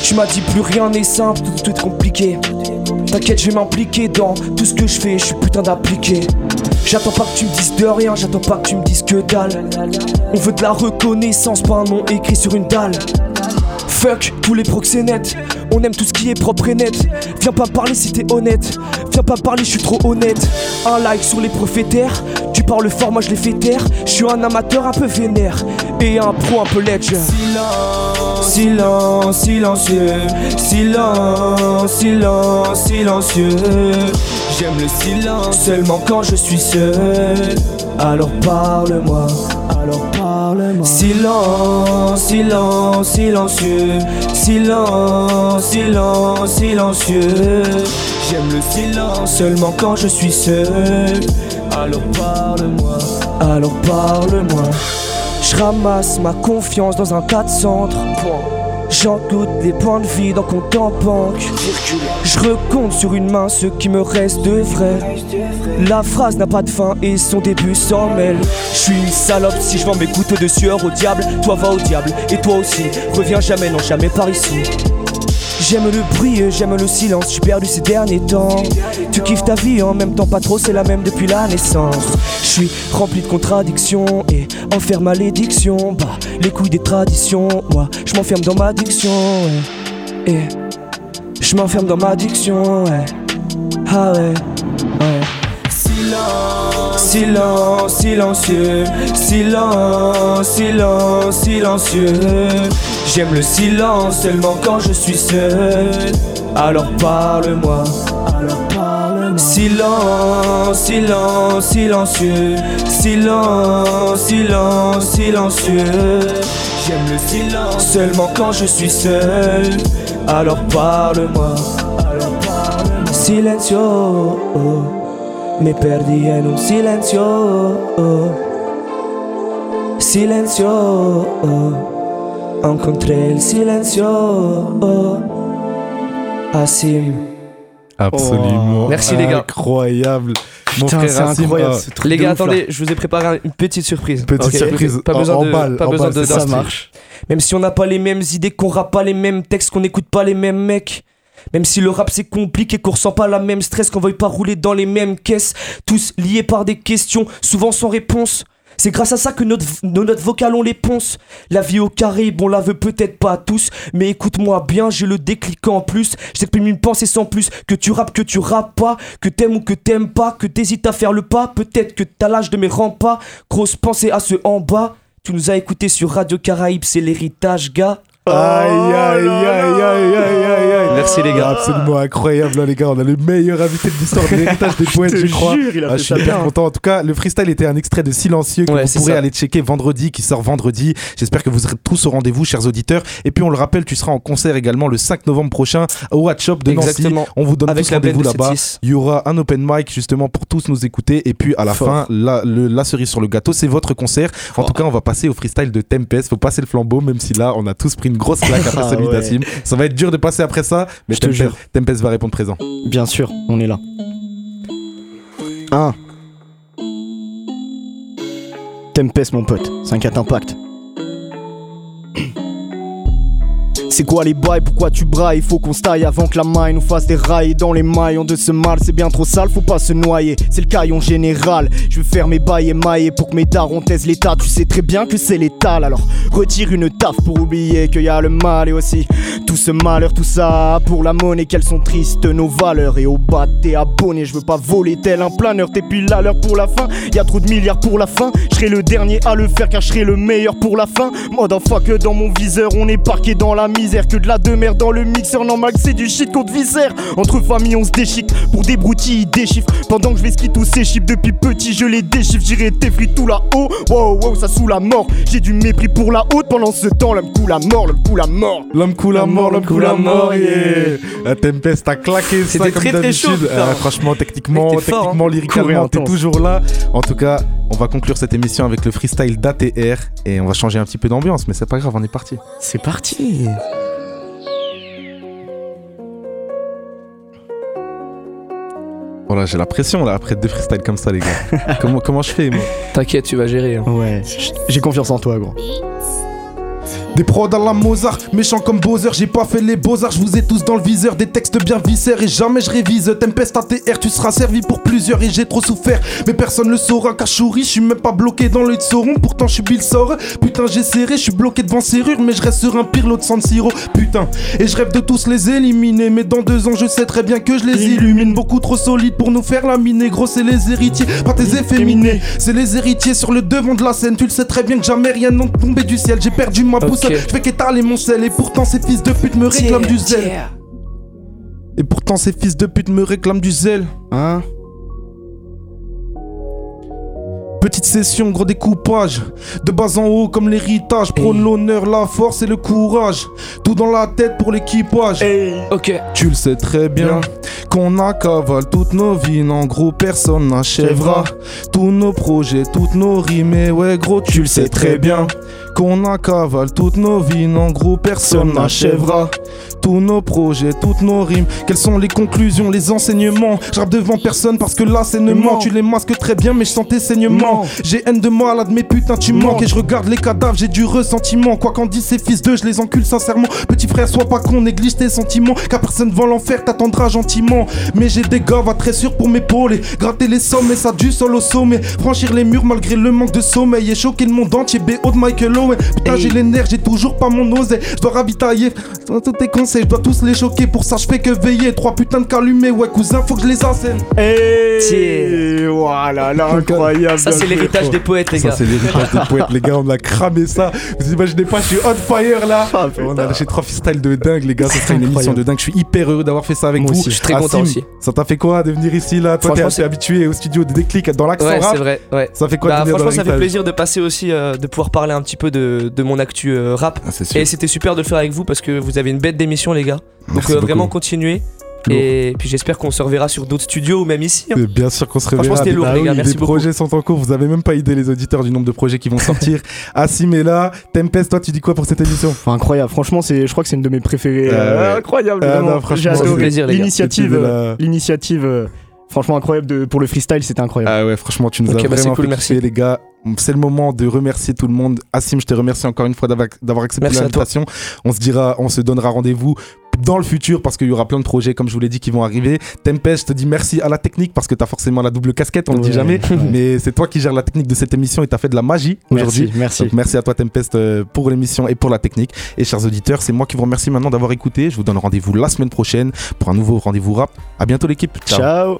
Tu m'as dit plus rien n'est simple, tout, est compliqué. T'inquiète, je vais m'impliquer dans tout ce que je fais, je suis putain d'appliqué. J'attends pas que tu me dises de rien, j'attends pas que tu me dises que dalle. On veut de la reconnaissance, pas un nom écrit sur une dalle. Fuck tous les proxénètes, on aime tout ce qui est propre et net. Viens pas parler si t'es honnête, viens pas parler, je suis trop honnête. Un like sur les prophétaires, tu parles fort, moi je les fais taire. Je suis un amateur un peu vénère et un pro un peu ledge. Silence, silence, silencieux, silence, silence, silencieux. J'aime le silence seulement quand je suis seul. Alors parle-moi, alors parle-moi. Silence, silence, silencieux. Silence, silence, silencieux. J'aime le silence seulement quand je suis seul. Alors parle-moi, alors parle-moi. Je ramasse ma confiance dans un tas de centres. J'en doute des points de vie dans compte en banque. Je recompte sur une main ce qui me reste de vrai. La phrase n'a pas de fin et son début s'en mêle. Je suis une salope si je vends mes couteaux de sueur au diable. Toi va au diable et toi aussi. Reviens jamais, non jamais par ici. J'aime le bruit, j'aime le silence, j'ai perdu ces derniers temps. Tu kiffes ta vie en même temps, pas trop, c'est la même depuis la naissance. Je suis rempli de contradictions et enferme malédiction. Bah, les couilles des traditions, moi, je m'enferme dans ma diction. Et je m'enferme dans ma diction. Ah ouais, ouais. Silence, silence, silencieux, silence, silence, silencieux. J'aime le silence seulement quand je suis seul. Alors parle-moi, alors parle-moi. Silence, silence, silencieux, silence, silence, silencieux. J'aime le silence seulement quand je suis seul. Alors parle-moi, silencio. Me perdí en un silencio. Silencio. Encontré el silencio. Assim. Absolument. Oh. Merci, les gars. Incroyable. Putain, c'est incroyable, ce truc Les gars, ouf, là. attendez, je vous ai préparé une petite surprise. Petite surprise. Pas besoin en de, balle, pas en besoin balle, de ça marche. Même si on n'a pas les mêmes idées, qu'on rappe pas les mêmes textes, qu'on n'écoute pas les mêmes mecs. Même si le rap c'est compliqué, qu'on ressent pas la même stress, qu'on veuille pas rouler dans les mêmes caisses, tous liés par des questions, souvent sans réponse. C'est grâce à ça que notre, nos notes vocales ont les ponces. La vie au carré, bon la veut peut-être pas tous, mais écoute-moi bien, j'ai le déclic en plus. J'exprime une pensée sans plus, que tu rappes, que tu rappes pas, que t'aimes ou que t'aimes pas, que t'hésites à faire le pas, peut-être que t'as l'âge de mes pas. Grosse pensée à ceux en bas. Tu nous as écouté sur Radio Caraïbes, c'est l'héritage, gars. Aïe, aïe, aïe, aïe, aïe, aïe. Merci, les gars. Absolument incroyable, hein, les gars. On a le meilleur invité de l'histoire de l'héritage des poètes, te je crois. jure, il a Ah, fait je suis ça hyper bien. content. En tout cas, le freestyle était un extrait de Silencieux que Ouais, vous c'est pourrez ça. aller checker vendredi, qui sort vendredi. J'espère que vous serez tous au rendez-vous, chers auditeurs. Et puis, on le rappelle, tu seras en concert également le 5 novembre prochain au Watch Shop de Exactement. Nancy. On vous donne Avec tous rendez-vous là-bas. 7-6. Il y aura un open mic justement pour tous nous écouter. Et puis, à la Fort. fin, la, le- la cerise sur le gâteau, c'est votre concert. En tout cas, on va passer au freestyle de Tempest. Faut passer le flambeau, même si là, on a tous pris une grosse claque après Ah celui ouais. d'Assim. Ça va être dur de passer après ça, mais Je te jure. Tempest va répondre présent. Bien sûr, on est là. 1. Tempest, mon pote, 5-4 impact. C'est quoi les bails, pourquoi tu brailles? Faut qu'on se taille avant que la maille nous fasse des rails. Dans les maillons de ce mal C'est bien trop sale, faut pas se noyer, c'est le caillon général. Je veux faire mes bails émaillés pour que mes darons taisent l'état. Tu sais très bien que c'est létal, alors retire une taf pour oublier qu'il y a le mal Et aussi tout ce malheur, tout ça. Pour la monnaie Qu'elles sont tristes nos valeurs? Et au bas t'es abonné, je veux pas voler tel un planeur. T'es puis là l'heure pour la fin, y a trop de milliards pour la fin. Je serai le dernier à le faire car je serai le meilleur pour la fin. Motherfucker dans mon viseur, on est parqué dans la misère Que de la demeure dans le mixeur, normal c'est du shit contre viscère Entre familles on se déchique, pour des broutilles ils déchiffrent. Pendant que je vais ski tous ces chiffres depuis petit je les déchiffre. J'irai tes frites tout là-haut, wow wow ça sous la mort. J'ai du mépris pour la haute. Pendant ce temps l'homme coule la mort, l'homme coule la mort. L'homme coule la mort, l'homme coule la mort, yeah. La Tempest a claqué ça C'était comme très, très chaud. Ah, franchement, techniquement, techniquement, hein. Courant t'es toujours là. En tout cas, on va conclure cette émission avec le freestyle d'ATR et on va changer un petit peu d'ambiance, mais c'est pas grave, on est parti. C'est parti Voilà, j'ai la pression là après deux freestyles comme ça, les gars. comment, comment je fais, moi? T'inquiète, tu vas gérer. hein. Ouais, j'ai confiance en toi gros Des prods à la Mozart, méchant comme Bowser, j'ai pas fait les beaux-arts, je vous ai tous dans le viseur, des textes bien viscères et jamais je révise. Tempest ATR, tu seras servi pour plusieurs et j'ai trop souffert, mais personne le saura car chouri, je suis même pas bloqué dans l'œil de Sauron, pourtant je suis Bill Sor. Putain, j'ai serré, je suis bloqué devant serrure, mais je reste sur un pire lot de San Siro. Putain, et je rêve de tous les éliminer, mais dans deux ans je sais très bien que je les illumine. Beaucoup trop solides pour nous faire laminer, gros, c'est les héritiers, pas tes efféminés, c'est les héritiers sur le devant de la scène. Tu le sais très bien que jamais rien n'est tombé du ciel, j'ai perdu ma boussole. Je fais qu'étaler mon sel et pourtant ces fils de pute me réclament du zèle. Et pourtant ces fils de pute me réclament du zèle. Hein Petite session, gros découpage. De bas en haut comme l'héritage. Prône l'honneur, la force et le courage. Tout dans la tête pour l'équipage. Ok. Tu le sais très bien qu'on a cavale toutes nos vies. En gros, personne n'achèvera tous nos projets, toutes nos rimes. Et ouais, gros, tu le sais très bien qu'on a cavale toutes nos vies. En gros, personne n'achèvera tous nos projets, toutes nos rimes. Quelles sont les conclusions, les enseignements? Je rappe devant personne parce que là, c'est ne ment. Tu les masques très bien, mais je sens tes saignements. J'ai haine de malade, mais putain, tu manques. Et je regarde les cadavres, j'ai du ressentiment. Quoi qu'en disent ces fils d'eux, je les encule sincèrement. Petit frère, sois pas con, néglige tes sentiments. Car personne va l'enfer, t'attendra gentiment. Mais j'ai des gars, va très sûr pour m'épauler. Gratter les sommets, ça du sol au sommet. Franchir les murs malgré le manque de sommeil. Et choquer le monde entier, BO de Michael ouais. Putain, j'ai les nerfs, j'ai toujours pas mon osé. Je dois ravitailler tous tes conseils, je dois tous les choquer. Pour ça, je fais que veiller. Trois putains de calumés, ouais, cousin, faut que je les enseigne. Et voilà, là, incroyable. Ça, c'est l'héritage des poètes, les gars. Ça, c'est l'héritage des poètes, les gars. On a cramé ça. Vous imaginez pas, je suis on fire là. Ah, on a lâché trois freestyles de dingue, les gars. Ça serait une émission de dingue. Je suis hyper heureux d'avoir fait ça avec Moi vous. aussi, je suis très content aussi. Ça t'a fait quoi de venir ici là? Toi, t'es habitué au studio de déclic dans l'accent Ouais, c'est vrai. Ouais. Ça fait quoi Bah, de venir Franchement, dans ça fait plaisir de passer aussi, euh, de pouvoir parler un petit peu de, de mon actu euh, rap. Ah. Et c'était super de le faire avec vous parce que vous avez une bête d'émission, les gars. Donc Merci euh, vraiment continuez. Et puis j'espère qu'on se reverra sur d'autres studios ou même ici. hein. Euh, Bien sûr qu'on se Franchement, reverra. c'était lourd, Bah les gars. Merci les beaucoup. projets sont en cours. Vous avez même pas idée, les auditeurs, du nombre de projets qui vont sortir. Assim est là. Tempest, toi, tu dis quoi pour cette émission? Enfin, incroyable, franchement, c'est, je crois que c'est une de mes préférées. Ah euh, incroyable, Ah franchement, J'ai adoré. L'initiative, C'était de la- euh, l'initiative, euh, franchement incroyable de, pour le freestyle, c'était incroyable. Ah ouais, franchement, tu nous as bah, c'est vraiment cool, fait merci. kiffer, les gars. C'est le moment de remercier tout le monde. Assim, je te remercie encore une fois d'avoir accepté Merci l'invitation. On se dira, on se donnera rendez-vous dans le futur parce qu'il y aura plein de projets, comme je vous l'ai dit, qui vont arriver. Tempest, je te dis merci à la technique parce que tu as forcément la double casquette, on le dit jamais. ouais. Mais c'est toi qui gères la technique de cette émission et tu as fait de la magie Merci, aujourd'hui. merci. Donc, merci à toi, Tempest, euh, pour l'émission et pour la technique. Et chers auditeurs, c'est moi qui vous remercie maintenant d'avoir écouté. Je vous donne rendez-vous la semaine prochaine pour un nouveau rendez-vous rap. À bientôt, l'équipe. Ciao.